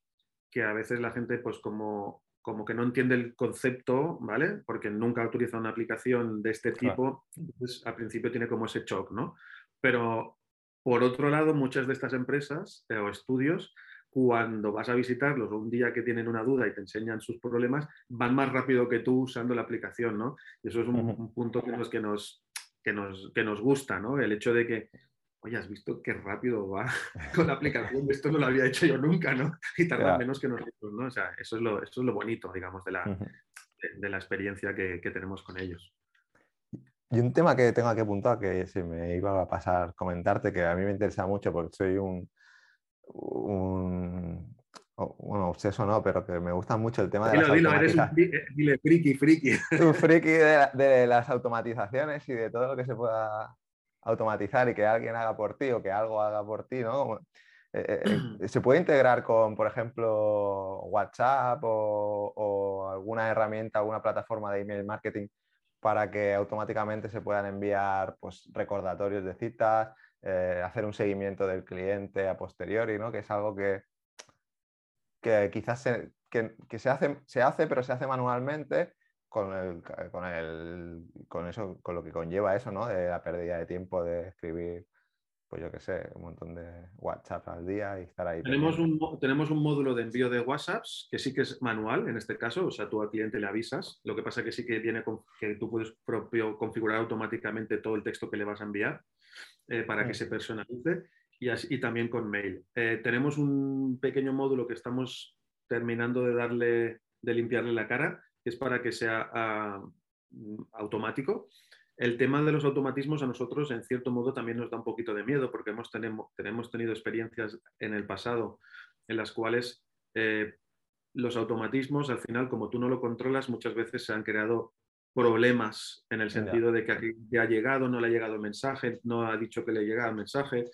que a veces la gente, pues como como que no entiende el concepto, ¿vale? Porque nunca ha utilizado una aplicación de este tipo, entonces al principio tiene como ese shock, ¿no? Pero por otro lado, muchas de estas empresas eh, o estudios, cuando vas a visitarlos un día que tienen una duda y te enseñan sus problemas, van más rápido que tú usando la aplicación, ¿no? Y eso es un, punto que nos, que, nos, que, nos, que nos gusta, ¿no? El hecho de que oye, has visto qué rápido va con la aplicación, esto no lo había hecho yo nunca, ¿no? Y tarda menos que nosotros, ¿no? O sea, eso es lo, eso es lo bonito, digamos, de la, de, la experiencia que, que, tenemos con ellos. Y un tema que tengo que apuntar, que se me iba a pasar comentarte, que a mí me interesa mucho porque soy un, un bueno, obseso no, pero que me gusta mucho el tema de las dilo, eres un, eh, dile friki, friki. Un friki de, de, las automatizaciones y de todo lo que se pueda automatizar y que alguien haga por ti o que algo haga por ti, ¿no? Eh, eh, eh, ¿Se puede integrar con, por ejemplo, WhatsApp o, alguna herramienta, alguna plataforma de email marketing para que automáticamente se puedan enviar pues, recordatorios de citas, hacer un seguimiento del cliente a posteriori, ¿no? que es algo que, que quizás se, que, se, hace, se hace, pero se hace manualmente con, el, con, el, con, eso, con lo que conlleva eso, ¿no? De la pérdida de tiempo de escribir, pues yo qué sé, un montón de WhatsApp al día y estar ahí. Tenemos un, tenemos un módulo de envío de WhatsApps que sí que es manual en este caso, o sea, tú al cliente le avisas. Lo que pasa que sí que viene con, que tú puedes propio configurar automáticamente todo el texto que le vas a enviar eh, para que mm. se personalice y, así, y también con mail. Eh, tenemos un pequeño módulo que estamos terminando de darle, de limpiarle la cara, es para que sea ah, mm, automático. El tema de los automatismos a nosotros, en cierto modo, también nos da un poquito de miedo porque hemos, tenemos, tenemos tenido experiencias en el pasado en las cuales eh, los automatismos, al final, como tú no lo controlas, muchas veces se han creado problemas en el sentido de que aquí te ha llegado, no le ha llegado el mensaje, no ha dicho que le llega el mensaje,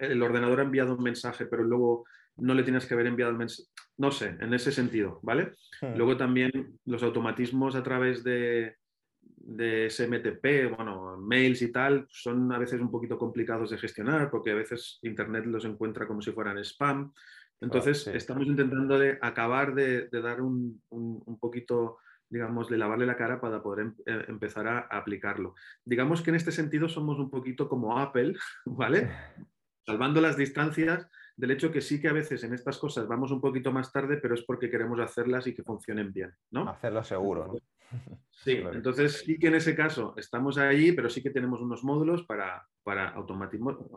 el ordenador ha enviado un mensaje, pero luego no le tienes que haber enviado el mensaje, no sé, en ese sentido, ¿vale? Hmm. Luego también los automatismos a través de, de SMTP, bueno, mails y tal, son a veces un poquito complicados de gestionar porque a veces Internet los encuentra como si fueran spam. Entonces, estamos intentando de acabar de, dar un, un, poquito, digamos, de lavarle la cara para poder em, eh, empezar a, aplicarlo. Digamos que en este sentido somos un poquito como Apple, ¿vale? Salvando las distancias, del hecho que sí que a veces en estas cosas vamos un poquito más tarde, pero es porque queremos hacerlas y que funcionen bien, ¿no? Hacerlo seguro, ¿no? Sí, entonces sí que en ese caso estamos ahí, pero sí que tenemos unos módulos para, para automatismo,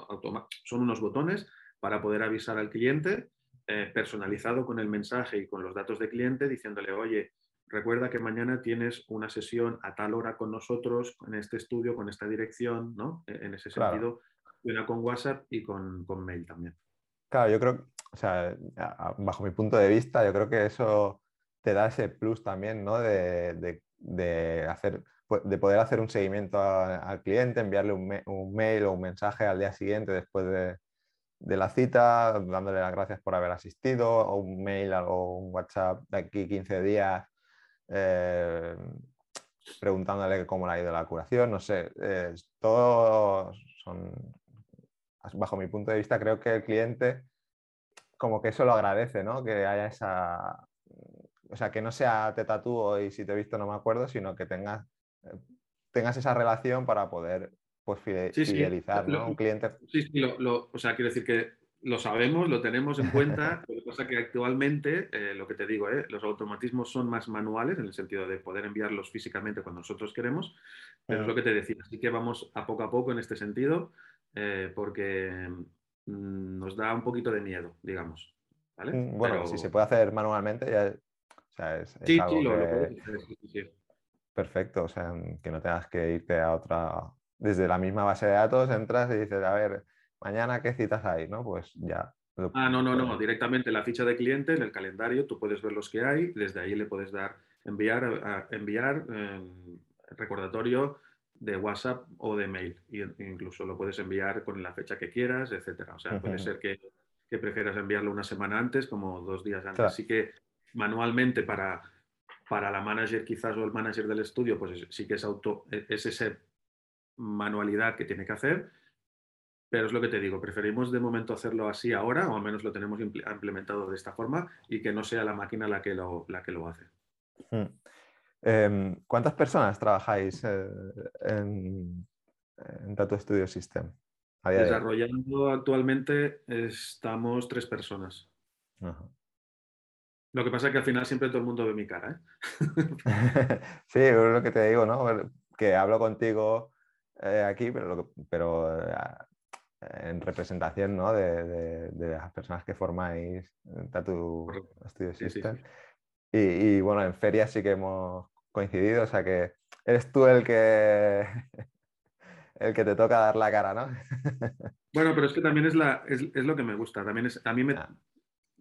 son unos botones para poder avisar al cliente eh, personalizado con el mensaje y con los datos de cliente, diciéndole, oye, recuerda que mañana tienes una sesión a tal hora con nosotros, en este estudio, con esta dirección, ¿no? E, en ese sentido, una con WhatsApp y con, con mail también. Claro, yo creo, o sea, bajo mi punto de vista, yo creo que eso te da ese plus también, ¿no? De, hacer, pues, de poder hacer un seguimiento al cliente, enviarle un, mail o un mensaje al día siguiente después de, la cita, dándole las gracias por haber asistido, o un mail o un WhatsApp de aquí 15 días, eh, preguntándole cómo le ha ido la curación, no sé, eh, todo son, bajo mi punto de vista, creo que el cliente como que eso lo agradece, ¿no? Que haya esa, o sea, que no sea te tatúo y si te he visto no me acuerdo, sino que tengas, eh, tengas esa relación para poder pues, fidelizar, ¿no? Un cliente. Sí, sí, o sea, quiero decir que lo sabemos, lo tenemos en cuenta, lo que pasa que actualmente, eh, lo que te digo, eh, los automatismos son más manuales en el sentido de poder enviarlos físicamente cuando nosotros queremos, pero es lo que te decía, así que vamos a poco a poco en este sentido, eh, porque mm, nos da un poquito de miedo, digamos. Mm, bueno, si se puede hacer manualmente, ya, o sea, es, sí, sí, lo, sí, Perfecto, o sea, que no tengas que irte a otra, desde la misma base de datos, entras y dices, a ver, mañana qué citas hay, ¿no? Pues ya. Ah, no, no, no, directamente la ficha de cliente en el calendario, tú puedes ver los que hay, desde ahí le puedes dar enviar, enviar em, recordatorio de WhatsApp o de mail, y incluso lo puedes enviar con la fecha que quieras, etcétera. O sea, puede ser que, prefieras enviarlo una semana antes, como dos días antes. Así que manualmente para, para la manager quizás o el manager del estudio, pues sí que es auto, e, es esa manualidad que tiene que hacer pero es lo que te digo, preferimos de momento hacerlo así ahora, o al menos lo tenemos implementado de esta forma, y que no sea la máquina la que lo, la que lo hace. Em, ¿Cuántas personas trabajáis eh, en, en Tattoo Studio System? Desarrollando actualmente estamos tres personas. Lo que pasa es que al final siempre todo el mundo ve mi cara. ¿eh? sí, es lo que te digo, ¿no? Que hablo contigo eh, aquí, pero, pero en representación ¿no? de, las personas que formáis Tattoo Studio System. Y, bueno, en ferias sí que hemos coincidido, o sea que eres tú el que, el que te toca dar la cara, ¿no? bueno, pero es que también es, la, es, lo que me gusta. También es, a mí me, ah.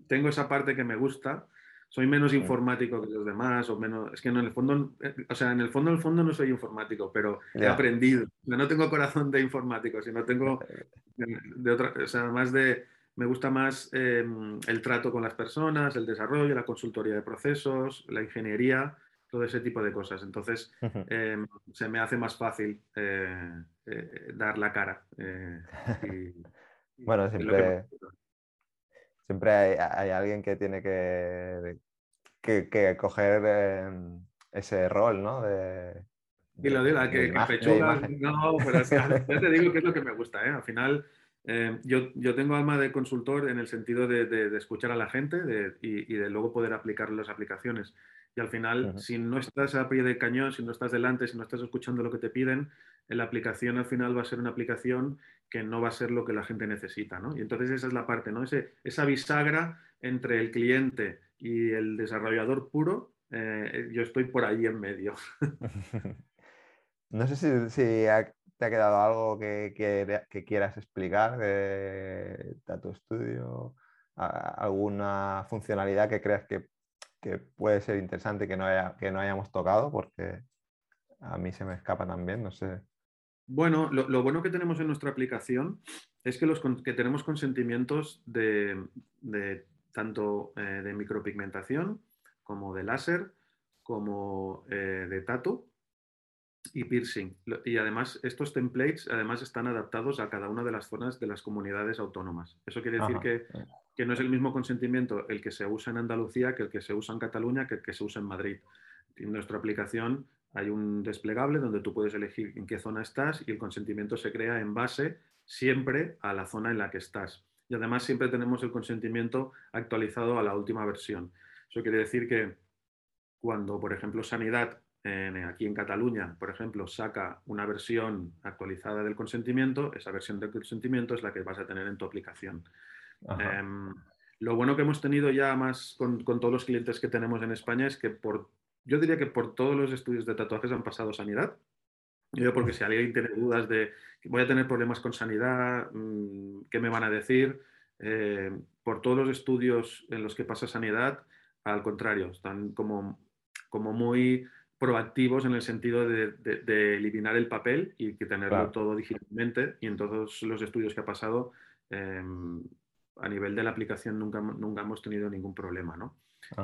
tengo esa parte que me gusta soy menos informático que los demás o menos es que no en el fondo o sea en el fondo en el fondo no soy informático pero he aprendido no tengo corazón de informático sino tengo de otra o sea más de me gusta más em, el trato con las personas el desarrollo la consultoría de procesos la ingeniería todo ese tipo de cosas entonces em, se me hace más fácil eh, eh, dar la cara eh, bueno siempre siempre hay, alguien que tiene que, que, coger em, ese rol, ¿no? De, lo que, pechuga, no, pero ya te digo que es lo que me gusta, ¿eh? Al final, em, yo, yo, tengo alma de consultor en el sentido de, escuchar a la gente y, de luego poder aplicar las aplicaciones. Y al final, si no estás a pie de cañón, si no estás delante, si no estás escuchando lo que te piden, la aplicación al final va a ser una aplicación que no va a ser lo que la gente necesita, ¿no? Y entonces esa es la parte, ¿no? Ese, esa bisagra entre el cliente y el desarrollador puro, eh, yo estoy por ahí en medio. no sé si, te ha quedado algo que, quieras explicar de tu estudio, alguna funcionalidad que creas que, puede ser interesante que no, hayamos tocado, porque a mí se me escapa también, no sé. Bueno, lo, bueno que tenemos en nuestra aplicación es que, los, que tenemos consentimientos de, tanto eh, de micropigmentación como de láser, como eh, de tato y piercing. Y además estos templates además están adaptados a cada una de las zonas de las comunidades autónomas. Eso quiere decir que, que, no es el mismo consentimiento el que se usa en Andalucía que el que se usa en Cataluña que el que se usa en Madrid. En nuestra aplicación hay un desplegable donde tú puedes elegir en qué zona estás y el consentimiento se crea en base siempre a la zona en la que estás. Y además siempre tenemos el consentimiento actualizado a la última versión. Eso quiere decir que cuando, por ejemplo, Sanidad aquí en Cataluña, por ejemplo, saca una versión actualizada del consentimiento, esa versión del consentimiento es la que vas a tener en tu aplicación. Em, lo bueno que hemos tenido ya más con, con, todos los clientes que tenemos en España es que por yo diría que por todos los estudios de tatuajes han pasado sanidad. Yo porque si alguien tiene dudas de voy a tener problemas con sanidad, mm, ¿qué me van a decir? Eh, por todos los estudios en los que pasa sanidad, al contrario, están como, como muy proactivos en el sentido de, eliminar el papel y que tenerlo todo digitalmente. Y en todos los estudios que ha pasado, em, a nivel de la aplicación nunca, nunca hemos tenido ningún problema. ¿no?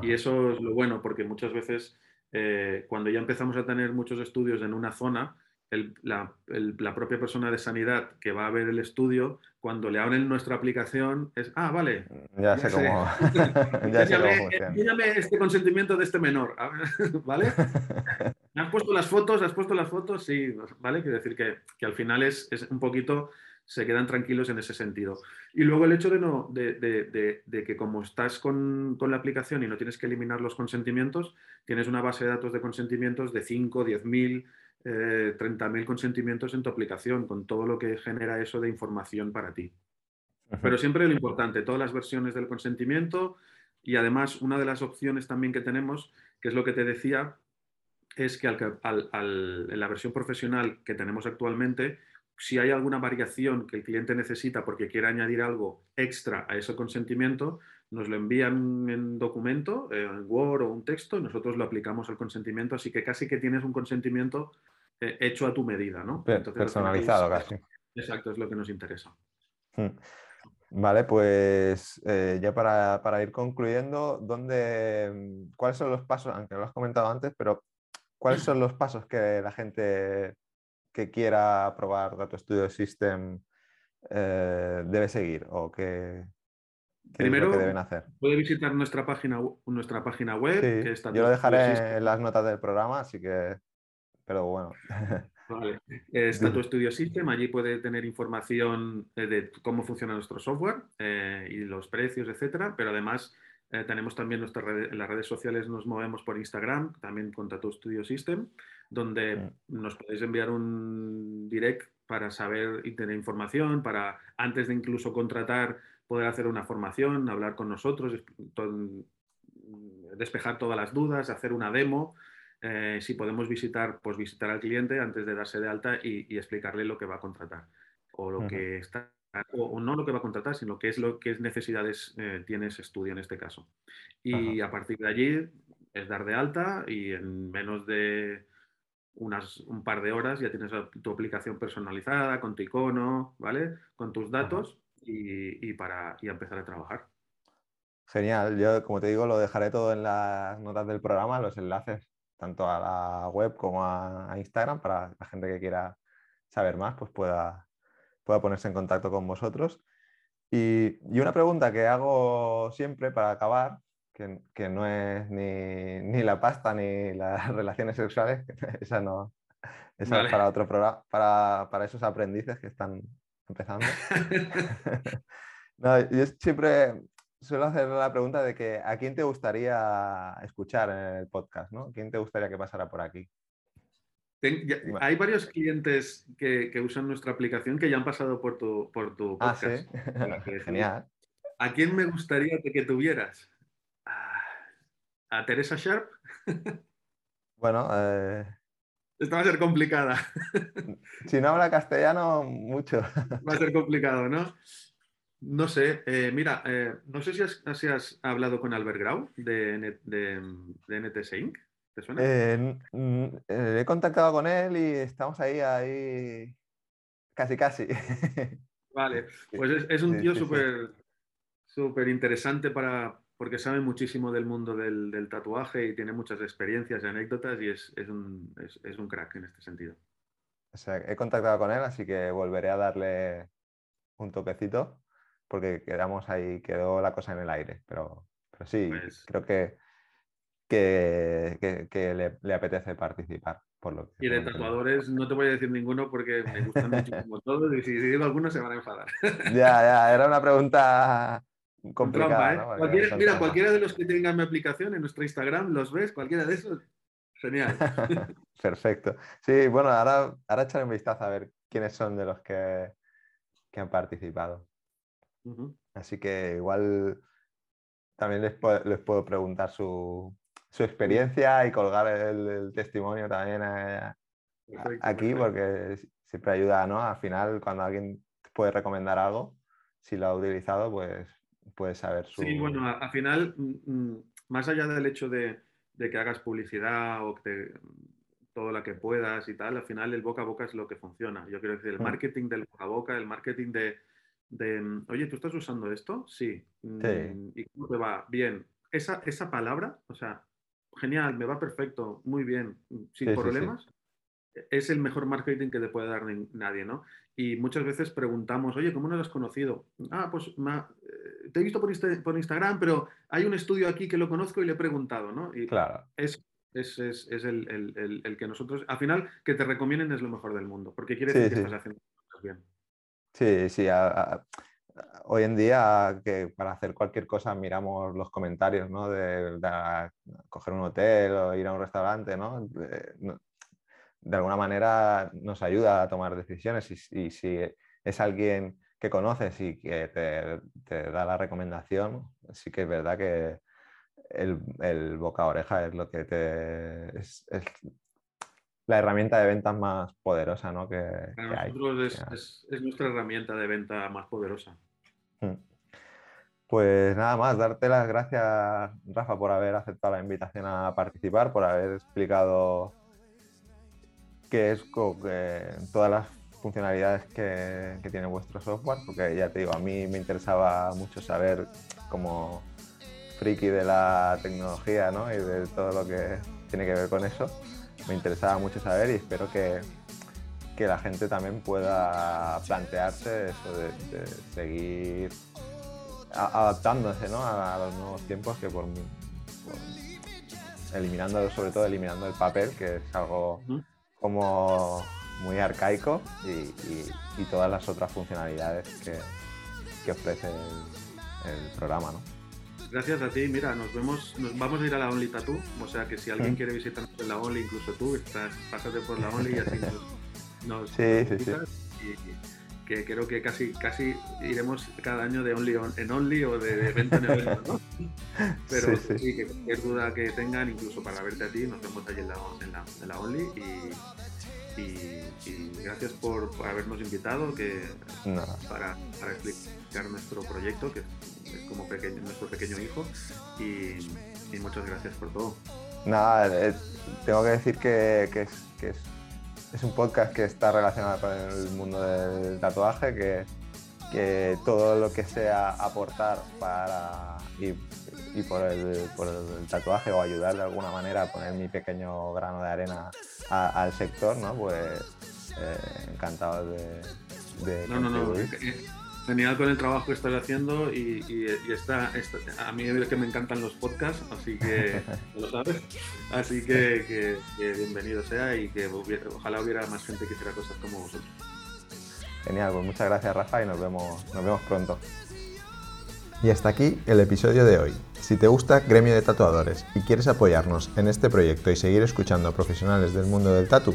Y eso es lo bueno, porque muchas veces eh, cuando ya empezamos a tener muchos estudios en una zona, la, propia persona de sanidad que va a ver el estudio, cuando le abren nuestra aplicación, es, ah, vale. Ya, sé, cómo. ya este consentimiento de este menor, ¿vale? ¿Has puesto las fotos? ¿Has puesto las fotos? Sí, ¿vale? Quiere decir que, que al final es, es, un poquito, se quedan tranquilos en ese sentido. Y luego el hecho de, no, de, de, de que como estás con, con, la aplicación y no tienes que eliminar los consentimientos, tienes una base de datos de consentimientos de 5, 10 mil eh, 30.000 consentimientos en tu aplicación, con todo lo que genera eso de información para ti. Pero siempre lo importante, todas las versiones del consentimiento y además una de las opciones también que tenemos, que es lo que te decía, es que en la versión profesional que tenemos actualmente, si hay alguna variación que el cliente necesita porque quiere añadir algo extra a ese consentimiento, nos lo envían en documento, en Word o un texto, y nosotros lo aplicamos al consentimiento, así que casi que tienes un consentimiento eh, hecho a tu medida, ¿no? Personalizado casi. Exacto, es lo que nos interesa. Hmm. Vale, pues eh, ya para, ir concluyendo, ¿dónde, ¿cuáles son los pasos, aunque lo has comentado antes, pero cuáles son los pasos que la gente que quiera probar Data Studio System eh, debe seguir o que, Primero, deben hacer? Puede visitar nuestra página, nuestra página web. que está yo lo dejaré en las notas del programa, así que pero bueno. Vale. Está tu Studio System, allí puede tener información eh, de cómo funciona nuestro software eh, y los precios, etcétera, pero además eh, tenemos también nuestras redes, en las redes sociales nos movemos por Instagram, también con Tattoo Studio System, donde nos podéis enviar un direct para saber y tener información, para antes de incluso contratar, poder hacer una formación, hablar con nosotros, despejar todas las dudas, hacer una demo. Eh, si podemos visitar, pues visitar al cliente antes de darse de alta y, explicarle lo que va a contratar o lo que está o, no lo que va a contratar, sino qué es lo que necesidades eh, tiene ese estudio en este caso. Y a partir de allí es dar de alta y en menos de unas, un par de horas ya tienes tu aplicación personalizada con tu icono, ¿vale? Con tus datos y, para y empezar a trabajar. Genial, yo como te digo lo dejaré todo en las notas del programa, los enlaces tanto a la web como a, Instagram, para la gente que quiera saber más, pues pueda, pueda ponerse en contacto con vosotros. Y, una pregunta que hago siempre para acabar, que, no es ni, la pasta ni las relaciones sexuales, esa no, esa es para otro programa, para, para, esos aprendices que están empezando. no, yo siempre suelo hacer la pregunta de que a quién te gustaría escuchar en el podcast, ¿no? ¿Quién te gustaría que pasara por aquí? hay varios clientes que, usan nuestra aplicación que ya han pasado por tu, por tu ah, podcast. Genial. ¿A quién me gustaría que tuvieras? ¿A Teresa Sharp? bueno, eh... Esta va a ser complicada. si no habla castellano, mucho. Va a ser complicado, ¿no? No sé, eh, mira, eh, no sé si has, hablado con Albert Grau de, de, NTS Inc. ¿Te suena? Eh, he contactado con él y estamos ahí, ahí, casi, casi. Vale, pues es, un tío súper súper interesante para, porque sabe muchísimo del mundo del, tatuaje y tiene muchas experiencias y anécdotas y es, un, es un crack en este sentido. O sea, he contactado con él, así que volveré a darle un toquecito porque quedamos ahí, quedó la cosa en el aire, pero, pero sí, pues creo que, que, le, apetece participar. Por lo y de tatuadores no te voy a decir ninguno porque me gustan muchísimo todos y si, digo algunos se van a enfadar. Ya, ya, era una pregunta complicada. ¿eh? mira, cualquiera de los que tengan mi aplicación en nuestro Instagram, los ves, cualquiera de esos, genial. Perfecto. Sí, bueno, ahora, ahora echaré un vistazo a ver quiénes son de los que, que han participado. Así que igual también les, puedo, preguntar su, experiencia y colgar el, testimonio también aquí, porque siempre ayuda, ¿no? Al final, cuando alguien puede recomendar algo, si lo ha utilizado, pues puedes saber su... Sí, bueno, al final, mm, mm, más allá del hecho de, que hagas publicidad o que todo lo que puedas y tal, al final el boca a boca es lo que funciona. Yo quiero decir, el mm. marketing del boca a boca, el marketing de, de, mm, oye, ¿tú estás usando esto? Sí. Mm, ¿Y cómo te va? Bien. Esa, esa palabra, o sea, genial, me va perfecto, muy bien, sin problemas, es el mejor marketing que te puede dar nadie, ¿no? Y muchas veces preguntamos, oye, ¿cómo no lo has conocido? Ah, pues eh, te he visto por, Instagram, pero hay un estudio aquí que lo conozco y le he preguntado, ¿no? Y claro. Es, es, el, que nosotros, al final, que te recomienden es lo mejor del mundo, porque quiere decir que estás haciendo cosas bien. Sí, sí. hoy en día que para hacer cualquier cosa miramos los comentarios, ¿no? De, coger un hotel o ir a un restaurante, ¿no? de alguna manera nos ayuda a tomar decisiones y, si es alguien que conoces y que te, da la recomendación, sí que es verdad que el, boca a oreja es lo que te... Es, la herramienta de ventas más poderosa ¿no? que, Para nosotros Es, nuestra herramienta de venta más poderosa. Mm. Pues nada más, darte las gracias, Rafa, por haber aceptado la invitación a participar, por haber explicado que es todas las funcionalidades que, tiene vuestro software, porque ya te digo, a mí me interesaba mucho saber como friki de la tecnología ¿no? y de todo lo que tiene que ver con eso. Me interesaba mucho saber y espero que, que la gente también pueda plantearse eso de, seguir adaptándose ¿no? a, los nuevos tiempos que por, eliminando sobre todo eliminando el papel que es algo como muy arcaico y, todas las otras funcionalidades que, ofrece el, programa. ¿no? Gracias a ti, mira, nos vemos, nos vamos a ir a la Only Tattoo, o sea que si alguien quiere visitarnos en la Only, incluso tú, estás, pásate por la Only y así nos, sí, sí, sí. que creo que casi, casi iremos cada año de Only en Only o de, evento en evento, ¿no? Pero sí, que cualquier duda que tengan, incluso para verte a ti, nos vemos allí en la, en la, Only. Y, gracias por, habernos invitado que, para, para, explicar nuestro proyecto, que es como pequeño, nuestro pequeño hijo y, muchas gracias por todo. Nada, eh, tengo que decir que, que, es, que es es un podcast que está relacionado con el mundo del tatuaje, que, que todo lo que sea aportar para y, por, el, por, el, tatuaje o ayudar de alguna manera a poner mi pequeño grano de arena al sector, ¿no? Pues eh, encantado de, de no. No, no genial con el trabajo que estás haciendo y, está, a mí es que me encantan los podcasts, así que lo sabes. Así que, bienvenido sea y que ojalá hubiera más gente que hiciera cosas como vosotros. Genial, pues muchas gracias Rafa y nos vemos, nos vemos pronto. Y hasta aquí el episodio de hoy. Si te gusta Gremio de Tatuadores y quieres apoyarnos en este proyecto y seguir escuchando a profesionales del mundo del tatu,